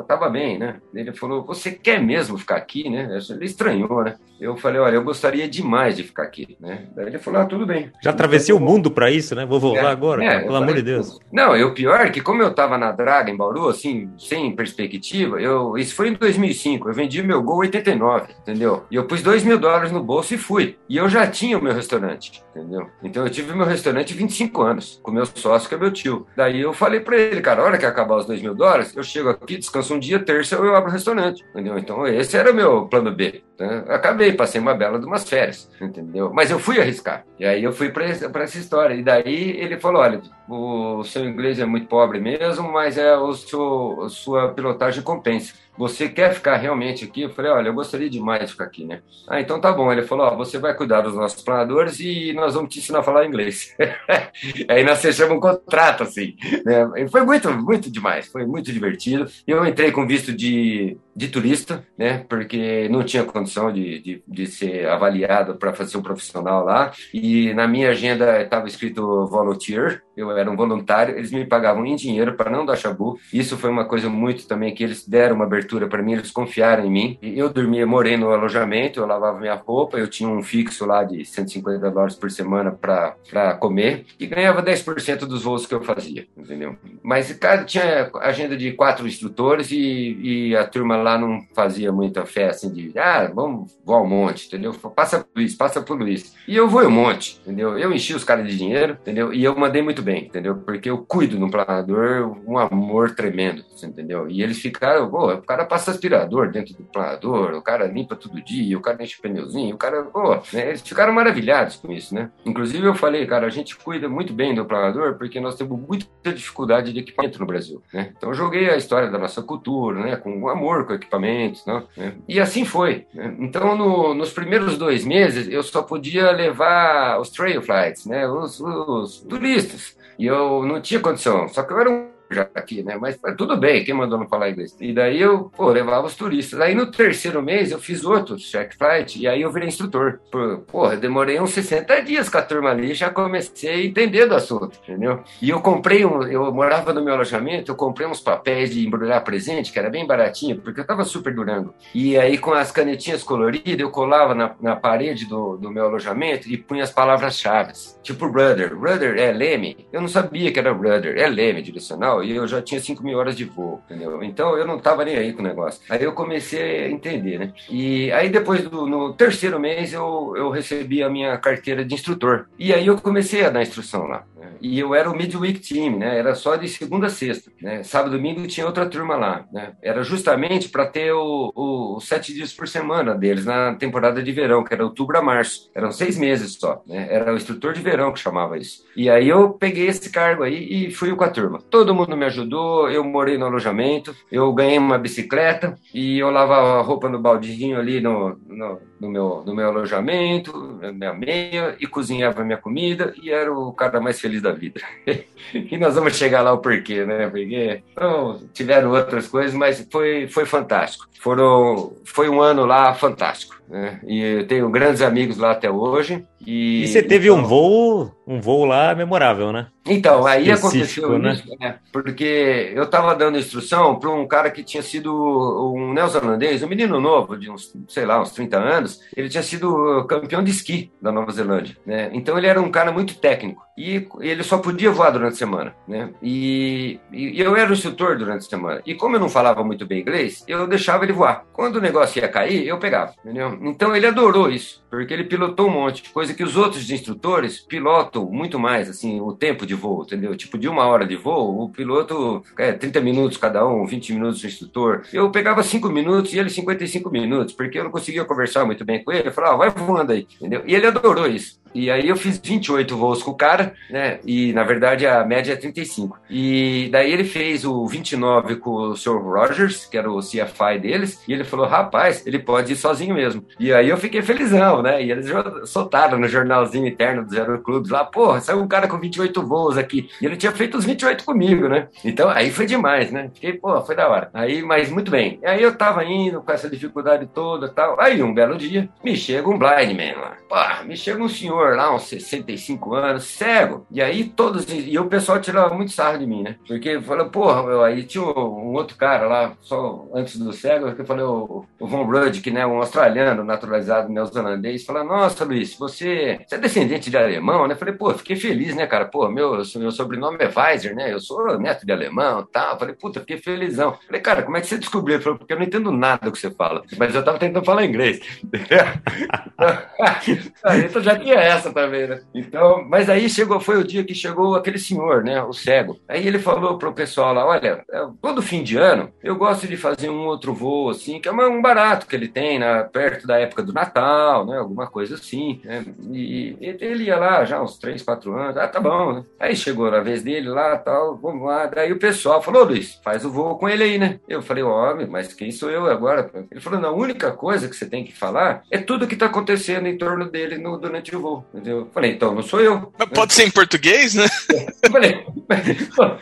tava bem, né? Ele falou, você quer mesmo ficar aqui, né? Ele estranhou, né? Eu falei, olha, eu gostaria demais de ficar aqui, né? Daí ele falou, ah, tudo bem. Já atravessei o mundo para isso, né? Vou voltar é, agora, é, pelo amor de Deus. Não, e o pior é que como eu tava na draga em Bauru, assim, sem perspectiva, eu, isso foi em 2005, eu vendi meu Gol 89, entendeu? E eu pus 2 mil dólares no bolso e fui. E eu já tinha o meu restaurante, entendeu? Então eu tive meu restaurante 25 anos, com meu sócio, que é meu tio. Daí eu falei para ele, cara, a hora que acabar os 2 mil dólares, eu chego aqui, descanso um dia, terça eu abro o restaurante, entendeu? Então esse era o meu plano B. Né? Acabei, passei uma bela de umas férias, entendeu? Mas eu fui arriscar. E aí eu fui para essa história. E daí ele falou: olha, o seu inglês é muito pobre mesmo, mas é o seu, a sua pilotagem compensa. Você quer ficar realmente aqui? Eu falei, olha, eu gostaria demais de ficar aqui, né? Ah, então tá bom. Ele falou, ó, você vai cuidar dos nossos planadores e nós vamos te ensinar a falar inglês. Aí nós fechamos um contrato, assim. Né? E foi muito, muito demais. Foi muito divertido. Eu entrei com visto de, de turista, né? Porque não tinha condição de, de, de ser avaliado para fazer um profissional lá. E na minha agenda estava escrito volunteer, eu era um voluntário, eles me pagavam em dinheiro para não dar chabu. Isso foi uma coisa muito também que eles deram uma abertura para mim, eles confiaram em mim. Eu dormia, morei no alojamento, eu lavava minha roupa, eu tinha um fixo lá de 150 dólares por semana para comer e ganhava 10% dos voos que eu fazia, entendeu? Mas cara, tinha agenda de quatro instrutores e, e a turma lá não fazia muita fé assim de, ah, vamos voar um monte, entendeu? Passa por Luiz, passa por Luiz. E eu vou um monte, entendeu? Eu enchi os caras de dinheiro, entendeu? E eu mandei muito bem, entendeu? Porque eu cuido no planador, um amor tremendo, entendeu? E eles ficaram, pô, o cara passa aspirador dentro do planador, o cara limpa todo dia, o cara enche o pneuzinho, o cara, pô, né? eles ficaram maravilhados com isso, né? Inclusive eu falei, cara, a gente cuida muito bem do planador porque nós temos muita dificuldade de equipamento no Brasil, né? Então eu joguei a história da nossa cultura, né? Com amor com equipamentos, né? E assim foi. Né? Então no, nos primeiros dois meses eu só podia levar os trail flights, né? Os, os turistas. E eu não tinha condição. Só que eu era um aqui, né? Mas tudo bem, quem mandou não falar inglês? E daí eu, pô, levava os turistas. Aí no terceiro mês eu fiz outro check flight e aí eu virei instrutor. Porra, demorei uns 60 dias com a turma ali já comecei a entender do assunto, entendeu? E eu comprei um, eu morava no meu alojamento, eu comprei uns papéis de embrulhar presente, que era bem baratinho, porque eu tava super durando. E aí com as canetinhas coloridas eu colava na, na parede do, do meu alojamento e punha as palavras-chave. Tipo brother. Brother é leme. Eu não sabia que era brother, é leme direcional tal, e eu já tinha 5 mil horas de voo, entendeu? Então eu não tava nem aí com o negócio. Aí eu comecei a entender, né? E aí depois do no terceiro mês eu, eu recebi a minha carteira de instrutor. E aí eu comecei a dar instrução lá. E eu era o midweek team, né? Era só de segunda a sexta, né? Sábado e domingo tinha outra turma lá, né? Era justamente para ter o, o, sete dias por semana deles na temporada de verão, que era outubro a março. Eram seis meses só, né? Era o instrutor de verão que chamava isso. E aí eu peguei esse cargo aí e fui com a turma. Todo mundo me ajudou, eu morei no alojamento, eu ganhei uma bicicleta e eu lavava roupa no baldinho ali no, no, no meu, no meu alojamento, minha meia, e cozinhava minha comida e era o cara mais feliz da vida. e nós vamos chegar lá o porquê, né? Porque então, tiveram outras coisas, mas foi, foi fantástico. Foram, foi um ano lá fantástico. Né? E eu tenho grandes amigos lá até hoje. E, e você teve então, um voo, um voo lá memorável, né? Então, aí aconteceu né? isso, né? porque eu estava dando instrução para um cara que tinha sido um neozelandês, um menino novo, de uns, sei lá, uns 30 anos, ele tinha sido campeão de esqui da Nova Zelândia, né? Então ele era um cara muito técnico e ele só podia voar durante a semana, né? E, e, eu era o instrutor durante a semana. E como eu não falava muito bem inglês, eu deixava ele voar. Quando o negócio ia cair, eu pegava, entendeu? Então ele adorou isso, porque ele pilotou um monte, coisa que os outros instrutores pilotam muito mais, assim, o tempo de voo, entendeu? Tipo, de uma hora de voo, o piloto é 30 minutos cada um, 20 minutos o instrutor. Eu pegava 5 minutos e ele 55 minutos, porque eu não conseguia conversar muito bem com ele. Eu falava, ah, vai voando aí, entendeu? E ele adorou isso. E aí eu fiz 28 voos com o cara, né? E na verdade a média é 35. E daí ele fez o 29 com o Sr. Rogers, que era o CFI deles, e ele falou: rapaz, ele pode ir sozinho mesmo. E aí eu fiquei felizão, né? E eles soltaram no jornalzinho interno dos aeroclubes lá, porra, saiu um cara com 28 voos aqui. E ele tinha feito os 28 comigo, né? Então aí foi demais, né? Fiquei, pô, foi da hora. Aí, mas muito bem. E aí eu tava indo com essa dificuldade toda tal. Aí um belo dia, me chega um blind man lá. Pô, me chega um senhor senhor lá, uns 65 anos, cego. E aí todos. E o pessoal tirava muito sarro de mim, né? Porque falou, porra, meu, aí tinha um outro cara lá, só antes do cego, que eu falei, o, Von Rudd, que né, um australiano naturalizado neozelandês, falou, nossa, Luiz, você, você é descendente de alemão, né? Falei, pô, fiquei feliz, né, cara? Pô, meu, meu sobrenome é Weiser, né? Eu sou neto de alemão e tal. Falei, puta, fiquei felizão. Falei, cara, como é que você descobriu? Ele falou, porque eu não entendo nada do que você fala. Mas eu tava tentando falar inglês. então já tinha essa essa também, né? Então, mas aí chegou, foi o dia que chegou aquele senhor, né? O cego. Aí ele falou pro pessoal lá: olha, é, todo fim de ano eu gosto de fazer um outro voo, assim, que é um barato que ele tem, né, perto da época do Natal, né? Alguma coisa assim. Né? E ele ia lá já uns 3, 4 anos. Ah, tá bom, né? Aí chegou a vez dele lá, tal, vamos lá. Daí o pessoal falou: Luiz, faz o voo com ele aí, né? Eu falei: homem, mas quem sou eu agora? Ele falou: não, a única coisa que você tem que falar é tudo que tá acontecendo em torno dele no, durante o voo. Entendeu? Falei, então não sou eu. Pode ser em português, né? Eu falei,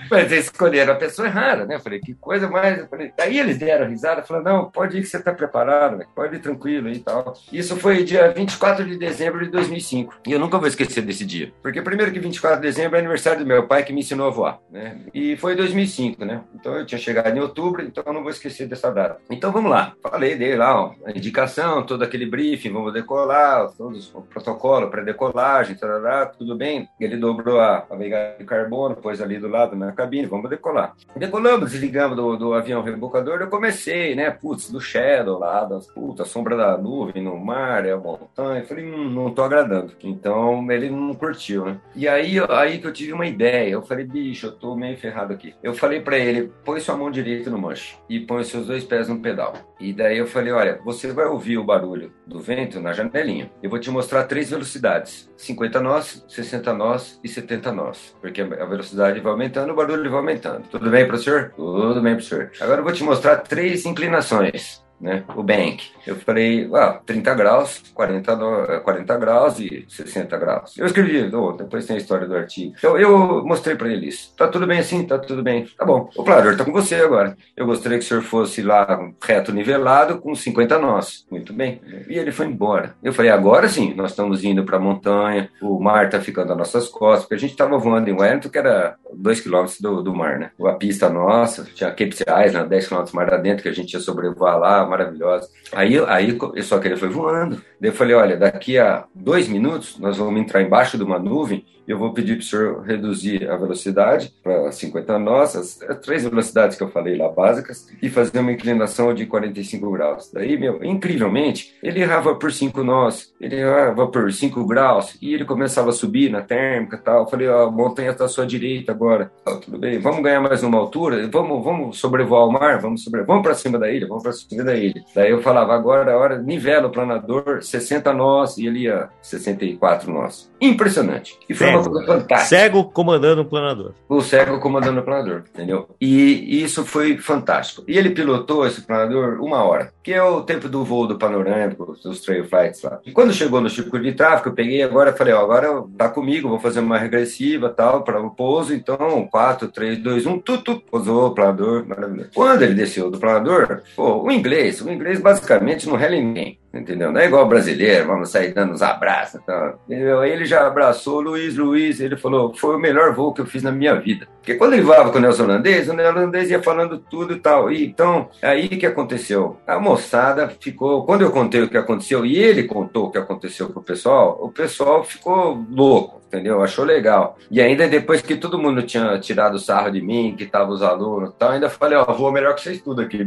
mas eles escolheram a pessoa errada, né? Eu falei, que coisa mais. Eu falei, aí eles deram risada, falaram, não, pode ir que você está preparado, né? pode ir tranquilo e tal. Isso foi dia 24 de dezembro de 2005. E eu nunca vou esquecer desse dia. Porque primeiro que 24 de dezembro é aniversário do meu pai que me ensinou a voar, né? E foi 2005, né? Então eu tinha chegado em outubro, então eu não vou esquecer dessa data. Então vamos lá. Falei, dei lá ó, a indicação, todo aquele briefing, vamos decolar, todos o protocolo para decolagem, tarará, tudo bem. Ele dobrou a, a de carbono, pôs ali do lado na cabine, vamos decolar. Decolamos, desligamos do, do avião rebocador, eu comecei, né, putz, do shadow lá, das putas, sombra da nuvem no mar, é a montanha, falei, hum, não tô agradando. Então ele não curtiu, né. E aí, aí que eu tive uma ideia, eu falei, bicho, eu tô meio ferrado aqui. Eu falei para ele, põe sua mão direita no manche e põe seus dois pés no pedal. E daí eu falei, olha, você vai ouvir o barulho do vento na janelinha. Eu vou te mostrar três velocidades, 50 nós, 60 nós e 70 nós. Porque a velocidade vai aumentando, o barulho vai aumentando. Tudo bem, professor? Tudo bem, professor. Agora eu vou te mostrar três inclinações né? O bank. Eu falei, ah, 30 graus, 40, 40 graus e 60 graus. Eu escrevi, oh, depois tem a história do artigo. Então eu mostrei para ele isso. Tá tudo bem assim? Tá tudo bem. Tá bom. O plarador tá com você agora. Eu gostaria que o senhor fosse lá reto nivelado com 50 nós. Muito bem. E ele foi embora. Eu falei, agora sim, nós estamos indo para a montanha, o mar tá ficando às nossas costas, porque a gente estava voando em Wellington, que era 2 km do, do mar, né? A pista nossa, tinha Cape Island, 10 km mar adentro, que a gente ia sobrevoar lá, maravilhosa. Aí, aí só que ele foi voando. Daí eu falei, olha, daqui a dois minutos nós vamos entrar embaixo de uma nuvem eu vou pedir para o senhor reduzir a velocidade para 50 nós, as, três velocidades que eu falei lá básicas, e fazer uma inclinação de 45 graus. Daí, meu, incrivelmente, ele errava por 5 nós, ele errava por 5 graus, e ele começava a subir na térmica e tal. Eu falei, ó, a montanha está à sua direita agora. Ah, tudo bem, vamos ganhar mais uma altura, vamos, vamos sobrevoar o mar, vamos sobre, vamos para cima da ilha, vamos para cima da ilha. Daí eu falava, agora a hora, nivela o planador, 60 nós, e ele ia 64 nós. Impressionante. E foi coisa fantástica. Cego comandando o planador. O cego comandando o planador, entendeu? E isso foi fantástico. E ele pilotou esse planador uma hora, que é o tempo do voo do panorâmico, dos trail flights lá. E quando chegou no circuito de tráfego, eu peguei agora falei, ó, agora tá comigo, vou fazer uma regressiva tal, para o pouso. Então, 4, 3, 2, 1, tudo, pousou o planador, maravilhoso. Quando ele desceu do planador, pô, o inglês, o inglês basicamente não rela ninguém entendeu? Não é igual brasileiro, vamos sair dando uns abraços. Então? Ele já abraçou o Luiz Luiz, ele falou, foi o melhor voo que eu fiz na minha vida. Porque quando ele voava com o neozelandês, o neozelandês ia falando tudo e tal. E, então, aí que aconteceu? A moçada ficou, quando eu contei o que aconteceu e ele contou o que aconteceu pro pessoal, o pessoal ficou louco entendeu? Achou legal. E ainda depois que todo mundo tinha tirado sarro de mim, que tava os alunos e tal, ainda falei, ó, vou melhor que vocês tudo aqui,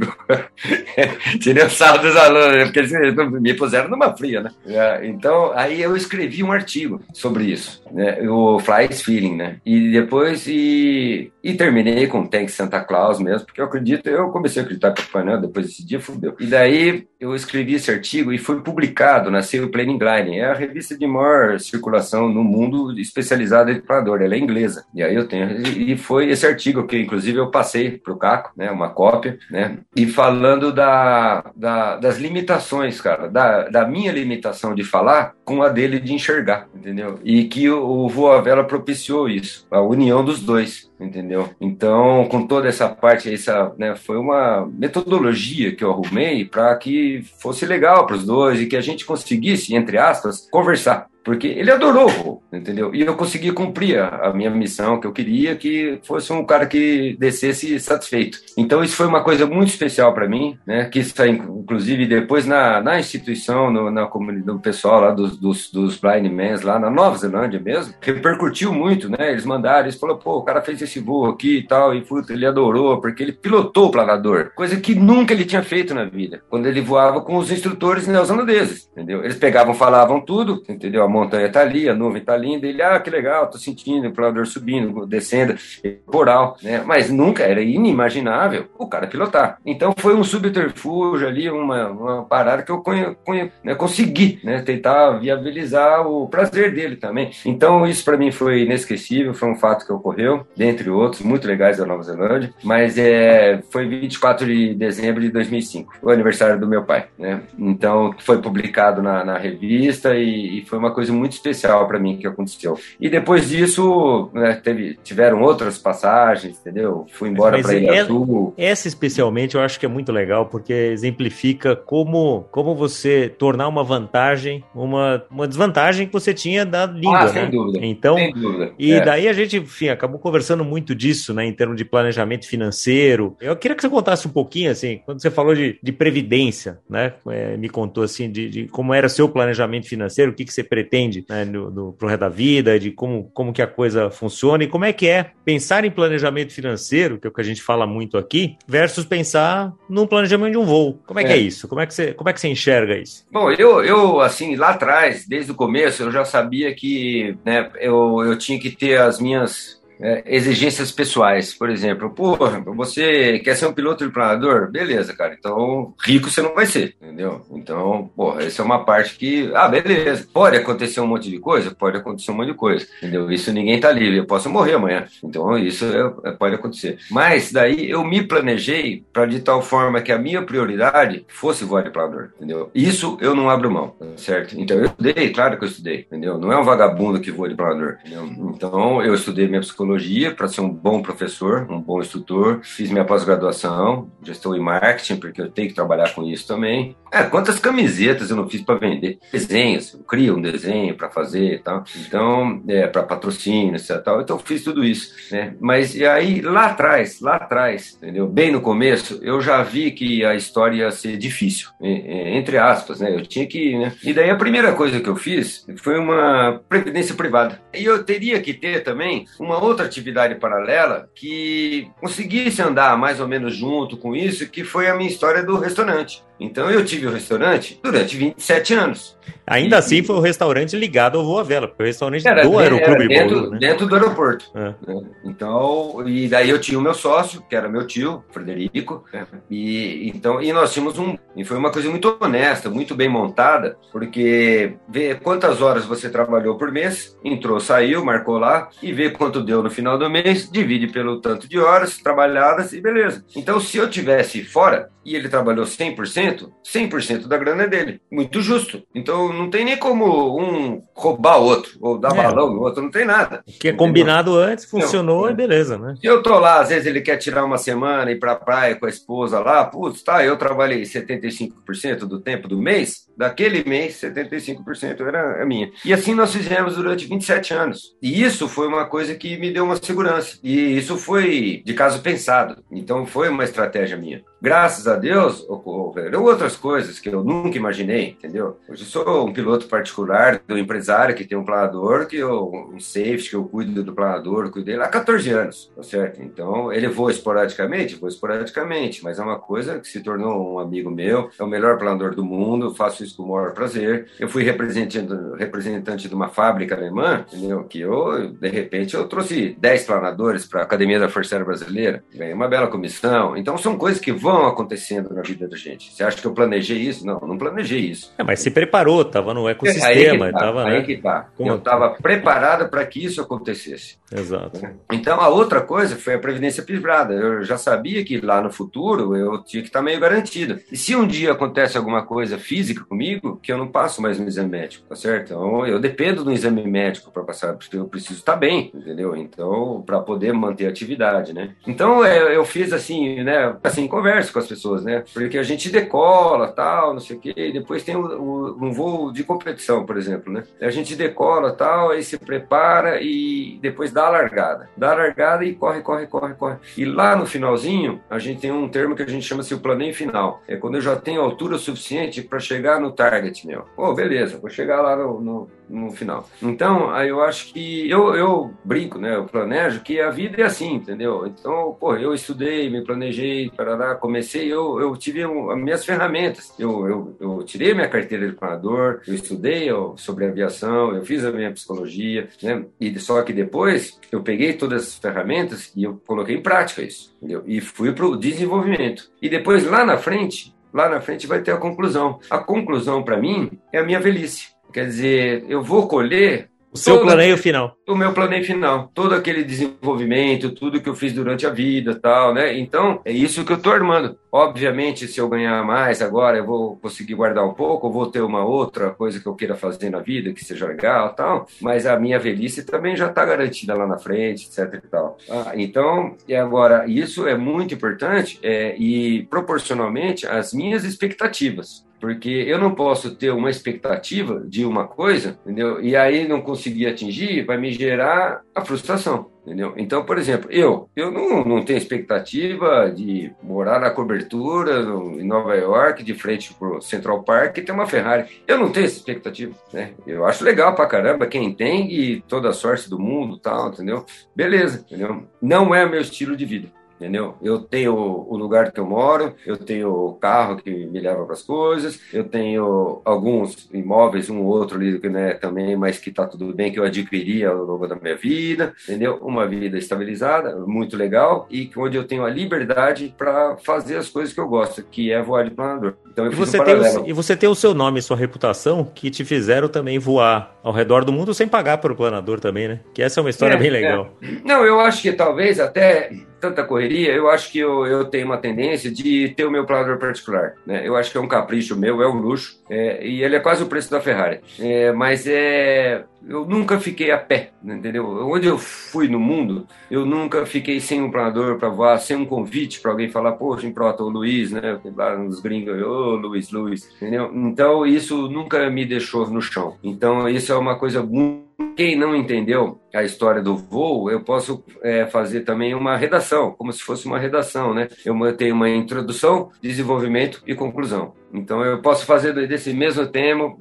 Tirei o sarro dos alunos, porque eles me puseram numa fria, né? É, então, aí eu escrevi um artigo sobre isso, né? O Flies Feeling, né? E depois, e, e terminei com o Tank Santa Claus mesmo, porque eu acredito, eu comecei a acreditar que o Papai depois desse dia, fudeu. E daí, eu escrevi esse artigo e foi publicado na Sail Planning Gliding, é a revista de maior circulação no mundo especializada em planador, ela é inglesa. E aí eu tenho, e foi esse artigo que inclusive eu passei para o Caco, né, uma cópia, né, e falando da, da, das limitações, cara, da, da minha limitação de falar com a dele de enxergar, entendeu? E que o, o Voa Vela propiciou isso, a união dos dois entendeu? Então, com toda essa parte, essa, né, foi uma metodologia que eu arrumei para que fosse legal para os dois e que a gente conseguisse, entre aspas, conversar porque ele adorou entendeu? E eu consegui cumprir a, a, minha missão que eu queria, que fosse um cara que descesse satisfeito. Então isso foi uma coisa muito especial para mim, né? Que isso inclusive depois na, na instituição, no, na comunidade, do pessoal lá dos, dos, dos Blind Mans lá na Nova Zelândia mesmo, repercutiu muito, né? Eles mandaram, eles falaram, pô, o cara fez esse voo aqui e tal, e puta, ele adorou, porque ele pilotou o planador, coisa que nunca ele tinha feito na vida, quando ele voava com os instrutores neozelandeses, entendeu? Eles pegavam, falavam tudo, entendeu? A montanha tá ali, a nuvem tá linda, ele, ah, que legal, tô sentindo o planador subindo, descendo, temporal, né? Mas nunca, era inimaginável o cara pilotar. Então foi um subterfúgio ali, uma, uma parada que eu conhe, conhe, né, consegui, né? Tentar viabilizar o prazer dele também. Então isso para mim foi inesquecível, foi um fato que ocorreu, dentre outros, muito legais da Nova Zelândia, mas é, foi 24 de dezembro de 2005, o aniversário do meu pai, né? Então foi publicado na, na revista e, e foi uma coisa muito especial para mim que aconteceu. E depois disso, né, teve, tiveram outras passagens, entendeu? Fui embora para Ilha Azul. Essa especialmente eu acho que é muito legal porque exemplifica como, como você tornar uma vantagem uma, uma desvantagem que você tinha da língua. Ah, sem né? dúvida. Então, sem dúvida. E é. daí a gente, enfim, acabou conversando muito disso, né, em termos de planejamento financeiro. Eu queria que você contasse um pouquinho, assim, quando você falou de, de previdência, né, é, me contou assim de, de como era o seu planejamento financeiro, o que, que você pretende né, no, no, pro resto da vida, de como, como que a coisa funciona e como é que é pensar em planejamento financeiro, que é o que a gente fala muito aqui, versus pensar no planejamento de um voo. Como é, é. que é isso? Como é que, você, como é que você enxerga isso? Bom, eu, eu assim, lá atrás, desde o começo, eu já sabia que né, eu, eu tinha que ter as minhas é, exigências pessoais, por exemplo, porra, você quer ser um piloto de planador? Beleza, cara, então rico você não vai ser, entendeu? Então, porra, essa é uma parte que, ah, beleza, pode acontecer um monte de coisa? Pode acontecer um monte de coisa, entendeu? Isso ninguém tá livre, eu posso morrer amanhã, então isso é, é, pode acontecer. Mas daí eu me planejei para de tal forma que a minha prioridade fosse voar de planador, entendeu? Isso eu não abro mão, certo? Então eu estudei, claro que eu estudei, entendeu? Não é um vagabundo que voa de planador, entendeu? Então eu estudei minha psicologia psicologia para ser um bom professor, um bom instrutor. Fiz minha pós-graduação, estou em marketing, porque eu tenho que trabalhar com isso também. É, quantas camisetas eu não fiz para vender? Desenhos, eu crio um desenho para fazer e tal. Então, é, para patrocínio, etc. Tal. Então, fiz tudo isso. Né? Mas e aí, lá atrás, lá atrás, entendeu? Bem no começo, eu já vi que a história ia ser difícil, entre aspas, né? Eu tinha que. Né? E daí a primeira coisa que eu fiz foi uma previdência privada. E eu teria que ter também uma outra atividade paralela que conseguisse andar mais ou menos junto com isso, que foi a minha história do restaurante. Então eu tive o um restaurante durante 27 anos. Ainda e, assim foi o um restaurante ligado ao Voa Vela, porque o restaurante era, do Aeroclube dentro, Bauru, né? dentro do aeroporto. É. Né? Então, e daí eu tinha o meu sócio, que era meu tio, Frederico, e então e nós tínhamos um e foi uma coisa muito honesta, muito bem montada, porque vê quantas horas você trabalhou por mês, entrou, saiu, marcou lá e vê quanto deu no final do mês, divide pelo tanto de horas trabalhadas e beleza. Então, se eu tivesse fora e ele trabalhou 100%, 100%, 100% da grana é dele. Muito justo. Então não tem nem como um roubar o outro, ou dar é. balão no outro, não tem nada. O que é combinado antes, funcionou não, e beleza, né? Se eu tô lá, às vezes ele quer tirar uma semana e ir pra praia com a esposa lá, putz, tá, eu trabalhei 75% do tempo do mês, daquele mês, 75% era a minha. E assim nós fizemos durante 27 anos. E isso foi uma coisa que me deu uma segurança. E isso foi de caso pensado. Então foi uma estratégia minha. Graças a Deus, ocorreram outras coisas que eu nunca imaginei, entendeu? Hoje sou um piloto particular do empresário que tem um planador, que eu, um safety, que eu cuido do planador, cuidei lá há 14 anos, tá certo? Então, ele voa esporadicamente? Voa esporadicamente, mas é uma coisa que se tornou um amigo meu, é o melhor planador do mundo, faço isso com o maior prazer. Eu fui representante, representante de uma fábrica alemã, entendeu? Que eu, de repente, eu trouxe 10 planadores para a Academia da Força Aérea Brasileira, ganhei uma bela comissão. Então, são coisas que vão acontecendo na vida da gente. Você acha que eu planejei isso? Não, não planejei isso. É, mas se preparou, estava no ecossistema. Aí que tá, tava, aí né? que tá. Eu estava preparado para que isso acontecesse. Exato. Então, a outra coisa foi a previdência privada. Eu já sabia que lá no futuro eu tinha que estar meio garantido. E se um dia acontece alguma coisa física comigo, que eu não passo mais no exame médico, tá certo? Então, eu dependo do exame médico para passar, porque eu preciso estar bem, entendeu? Então, para poder manter a atividade, né? Então, é, eu fiz assim, né? Assim, converso com as pessoas, né? Porque a gente decola, tal, não sei o quê, e depois tem um voo de competição, por exemplo, né? A gente decola, tal, aí se prepara e depois dá a largada. Dá a largada e corre, corre, corre, corre. E lá no finalzinho, a gente tem um termo que a gente chama-se o planeio final. É quando eu já tenho altura suficiente para chegar no target, meu. Pô, oh, beleza, vou chegar lá no, no, no, final. Então, eu acho que eu, eu brinco, né? Eu planejo que a vida é assim, entendeu? Então, pô, eu estudei, me planejei, lá comecei, eu, eu tive as minhas ferramentas. Eu, eu, eu tirei minha carteira de planador, eu estudei sobre aviação, eu fiz a minha psicologia, né? E só que depois eu peguei todas as ferramentas e eu coloquei em prática isso, entendeu? E fui para o desenvolvimento. E depois, lá na frente, lá na frente vai ter a conclusão. A conclusão, para mim, é a minha velhice. Quer dizer, eu vou colher o seu planeio final. O meu planeio final. Todo aquele desenvolvimento, tudo que eu fiz durante a vida tal, né? Então, é isso que eu tô armando. Obviamente, se eu ganhar mais agora, eu vou conseguir guardar um pouco, vou ter uma outra coisa que eu queira fazer na vida, que seja legal tal, mas a minha velhice também já está garantida lá na frente, etc e tal. Ah, então, e agora, isso é muito importante é, e proporcionalmente às minhas expectativas porque eu não posso ter uma expectativa de uma coisa, entendeu? E aí não conseguir atingir, vai me gerar a frustração, entendeu? Então, por exemplo, eu, eu não, não tenho expectativa de morar na cobertura no, em Nova York, de frente pro Central Park e ter uma Ferrari. Eu não tenho essa expectativa, né? Eu acho legal pra caramba quem tem e toda a sorte do mundo, tal, entendeu? Beleza, entendeu? Não é meu estilo de vida entendeu? Eu tenho o lugar que eu moro, eu tenho o carro que me leva para as coisas, eu tenho alguns imóveis, um ou outro ali né, também, mas que está tudo bem, que eu adquiri ao longo da minha vida, entendeu? Uma vida estabilizada, muito legal, e onde eu tenho a liberdade para fazer as coisas que eu gosto, que é voar de planador. Então, e, você um tem o, e você tem o seu nome e sua reputação que te fizeram também voar ao redor do mundo sem pagar para o planador também, né? Que essa é uma história é, bem legal. É. Não, eu acho que talvez até tanta correria, eu acho que eu, eu tenho uma tendência de ter o meu planador particular. Né? Eu acho que é um capricho meu, é um luxo, é, e ele é quase o preço da Ferrari. É, mas é, eu nunca fiquei a pé, entendeu? Onde eu fui no mundo, eu nunca fiquei sem um planador para voar, sem um convite para alguém falar, poxa, improta o Luiz, né? Lá nos gringos, ô oh, Luiz, Luiz, entendeu? Então isso nunca me deixou no chão. Então isso é uma coisa muito quem não entendeu a história do voo, eu posso é, fazer também uma redação, como se fosse uma redação, né? Eu tenho uma introdução, desenvolvimento e conclusão. Então eu posso fazer desse mesmo tema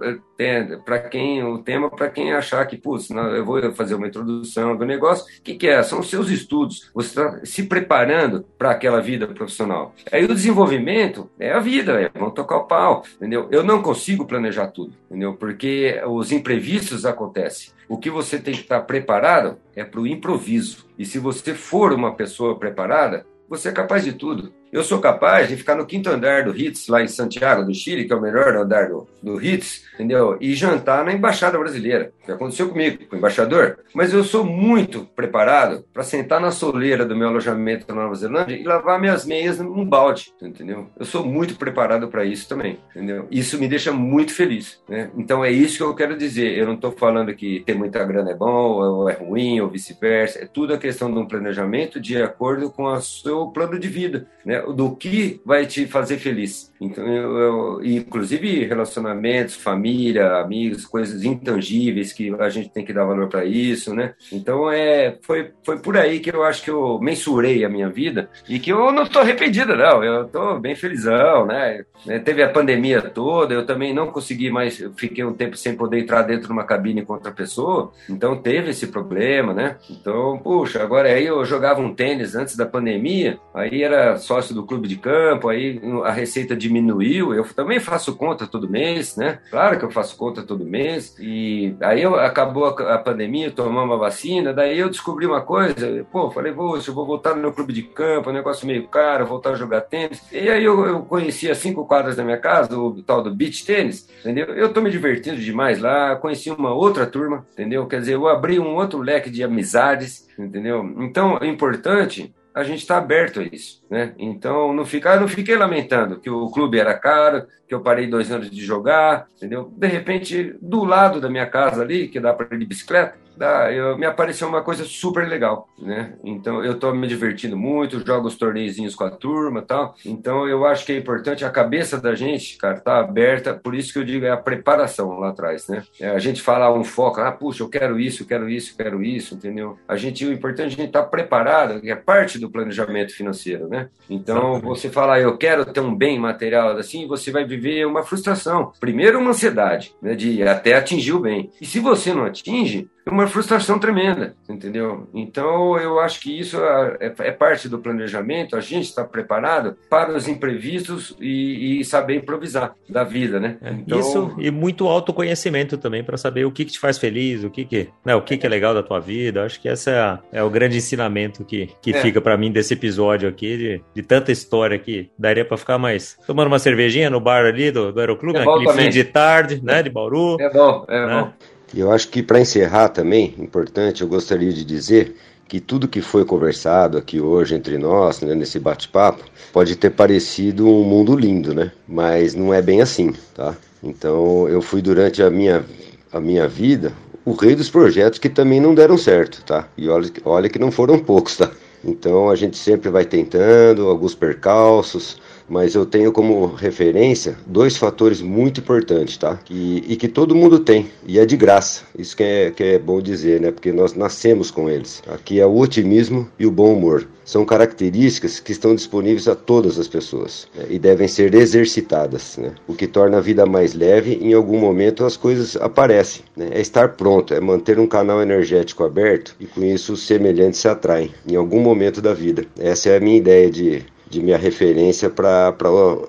para quem o tema para quem achar que, putz, eu vou fazer uma introdução do negócio. O que, que é? São os seus estudos. Você está se preparando para aquela vida profissional. Aí o desenvolvimento é a vida, é, vamos tocar o pau, entendeu? Eu não consigo planejar tudo, entendeu? Porque os imprevistos acontecem. O que você tem que estar preparado é para o improviso. E se você for uma pessoa preparada, você é capaz de tudo. Eu sou capaz de ficar no quinto andar do Ritz, lá em Santiago do Chile, que é o melhor andar do, do Ritz, entendeu? E jantar na Embaixada Brasileira. Que aconteceu comigo, com o embaixador. Mas eu sou muito preparado para sentar na soleira do meu alojamento na Nova Zelândia e lavar minhas meias num balde, entendeu? Eu sou muito preparado para isso também, entendeu? Isso me deixa muito feliz, né? Então é isso que eu quero dizer. Eu não estou falando que ter muita grana é bom ou é ruim ou vice-versa. É tudo a questão de um planejamento de acordo com o seu plano de vida, né? Do que vai te fazer feliz. Então, eu, eu, inclusive relacionamentos, família, amigos, coisas intangíveis que a gente tem que dar valor para isso, né? Então, é, foi, foi por aí que eu acho que eu mensurei a minha vida e que eu não estou arrependido, não. Eu estou bem felizão, né? É, teve a pandemia toda, eu também não consegui mais, fiquei um tempo sem poder entrar dentro de uma cabine com outra pessoa, então teve esse problema, né? Então, puxa, agora aí eu jogava um tênis antes da pandemia, aí era sócio do clube de campo, aí a receita diminuiu. Eu também faço conta todo mês, né? Claro que eu faço conta todo mês. E aí eu, acabou a, a pandemia, tomamos uma vacina, daí eu descobri uma coisa, pô, falei, poxa, eu vou voltar no meu clube de campo, um negócio meio caro, voltar a jogar tênis. E aí eu, eu conheci as cinco quadras da minha casa, o tal do beach tênis, entendeu? Eu tô me divertindo demais lá, conheci uma outra turma, entendeu? Quer dizer, eu abri um outro leque de amizades, entendeu? Então, é importante a gente está aberto a isso, né? Então não ficar, não fiquei lamentando que o clube era caro, que eu parei dois anos de jogar, entendeu? De repente, do lado da minha casa ali, que dá para ir de bicicleta, dá, eu, me apareceu uma coisa super legal, né? Então eu estou me divertindo muito, jogo os torneizinhos com a turma, tal. Então eu acho que é importante a cabeça da gente, cara, tá aberta. Por isso que eu digo é a preparação lá atrás, né? É, a gente fala um foco, ah, puxa, eu quero isso, eu quero isso, eu quero isso, entendeu? A gente o importante é a gente estar tá preparado, que é parte do planejamento financeiro, né? Então Exatamente. você fala, eu quero ter um bem material assim, você vai viver uma frustração. Primeiro uma ansiedade, né, de até atingir o bem. E se você não atinge, uma frustração tremenda, entendeu? Então, eu acho que isso é, é parte do planejamento, a gente está preparado para os imprevistos e, e, saber improvisar da vida, né? É, então... Isso e muito autoconhecimento também para saber o que, que, te faz feliz, o que, que, né, o que, que é legal da tua vida. Acho que esse é, é o grande ensinamento que, que é. fica para mim desse episódio aqui, de, de tanta história que daria para ficar mais tomando uma cervejinha no bar ali do, do Aeroclube, é naquele fim de tarde, né, de Bauru. É bom, é né? bom. E eu acho que para encerrar também, importante, eu gostaria de dizer que tudo que foi conversado aqui hoje entre nós, né, nesse bate-papo, pode ter parecido um mundo lindo, né? Mas não é bem assim, tá? Então eu fui durante a minha, a minha vida o rei dos projetos que também não deram certo, tá? E olha, olha que não foram poucos, tá? Então a gente sempre vai tentando, alguns percalços, mas eu tenho como referência dois fatores muito importantes, tá? E que todo mundo tem, e é de graça. Isso que é, que é bom dizer, né? Porque nós nascemos com eles. Aqui é o otimismo e o bom humor. São características que estão disponíveis a todas as pessoas né? e devem ser exercitadas, né? O que torna a vida mais leve. Em algum momento as coisas aparecem. Né? É estar pronto, é manter um canal energético aberto e com isso os semelhantes se atraem em algum momento da vida. Essa é a minha ideia de de minha referência para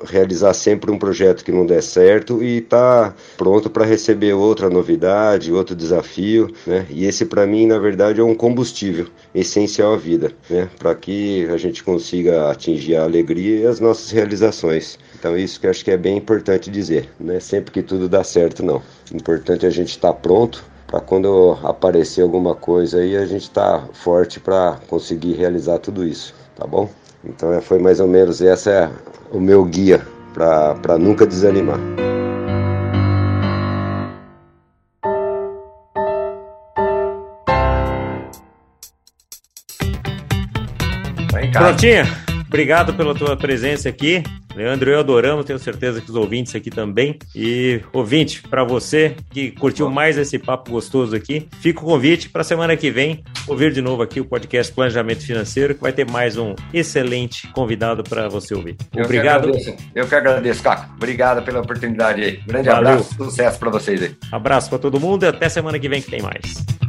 realizar sempre um projeto que não der certo e tá pronto para receber outra novidade, outro desafio, né? E esse para mim, na verdade, é um combustível essencial à vida, né? Para que a gente consiga atingir a alegria e as nossas realizações. Então isso que eu acho que é bem importante dizer, não é sempre que tudo dá certo não. O importante é a gente estar tá pronto para quando aparecer alguma coisa aí a gente está forte para conseguir realizar tudo isso, tá bom? Então é, foi mais ou menos essa é o meu guia para nunca desanimar. Prontinha? Obrigado pela tua presença aqui. Leandro, eu adoramos, tenho certeza que os ouvintes aqui também. E ouvinte, para você que curtiu mais esse papo gostoso aqui, fica o convite para semana que vem ouvir de novo aqui o podcast Planejamento Financeiro, que vai ter mais um excelente convidado para você ouvir. Eu Obrigado. Eu que agradeço, Caco. Obrigado pela oportunidade aí. Grande Valeu. abraço, sucesso para vocês aí. Abraço para todo mundo e até semana que vem que tem mais.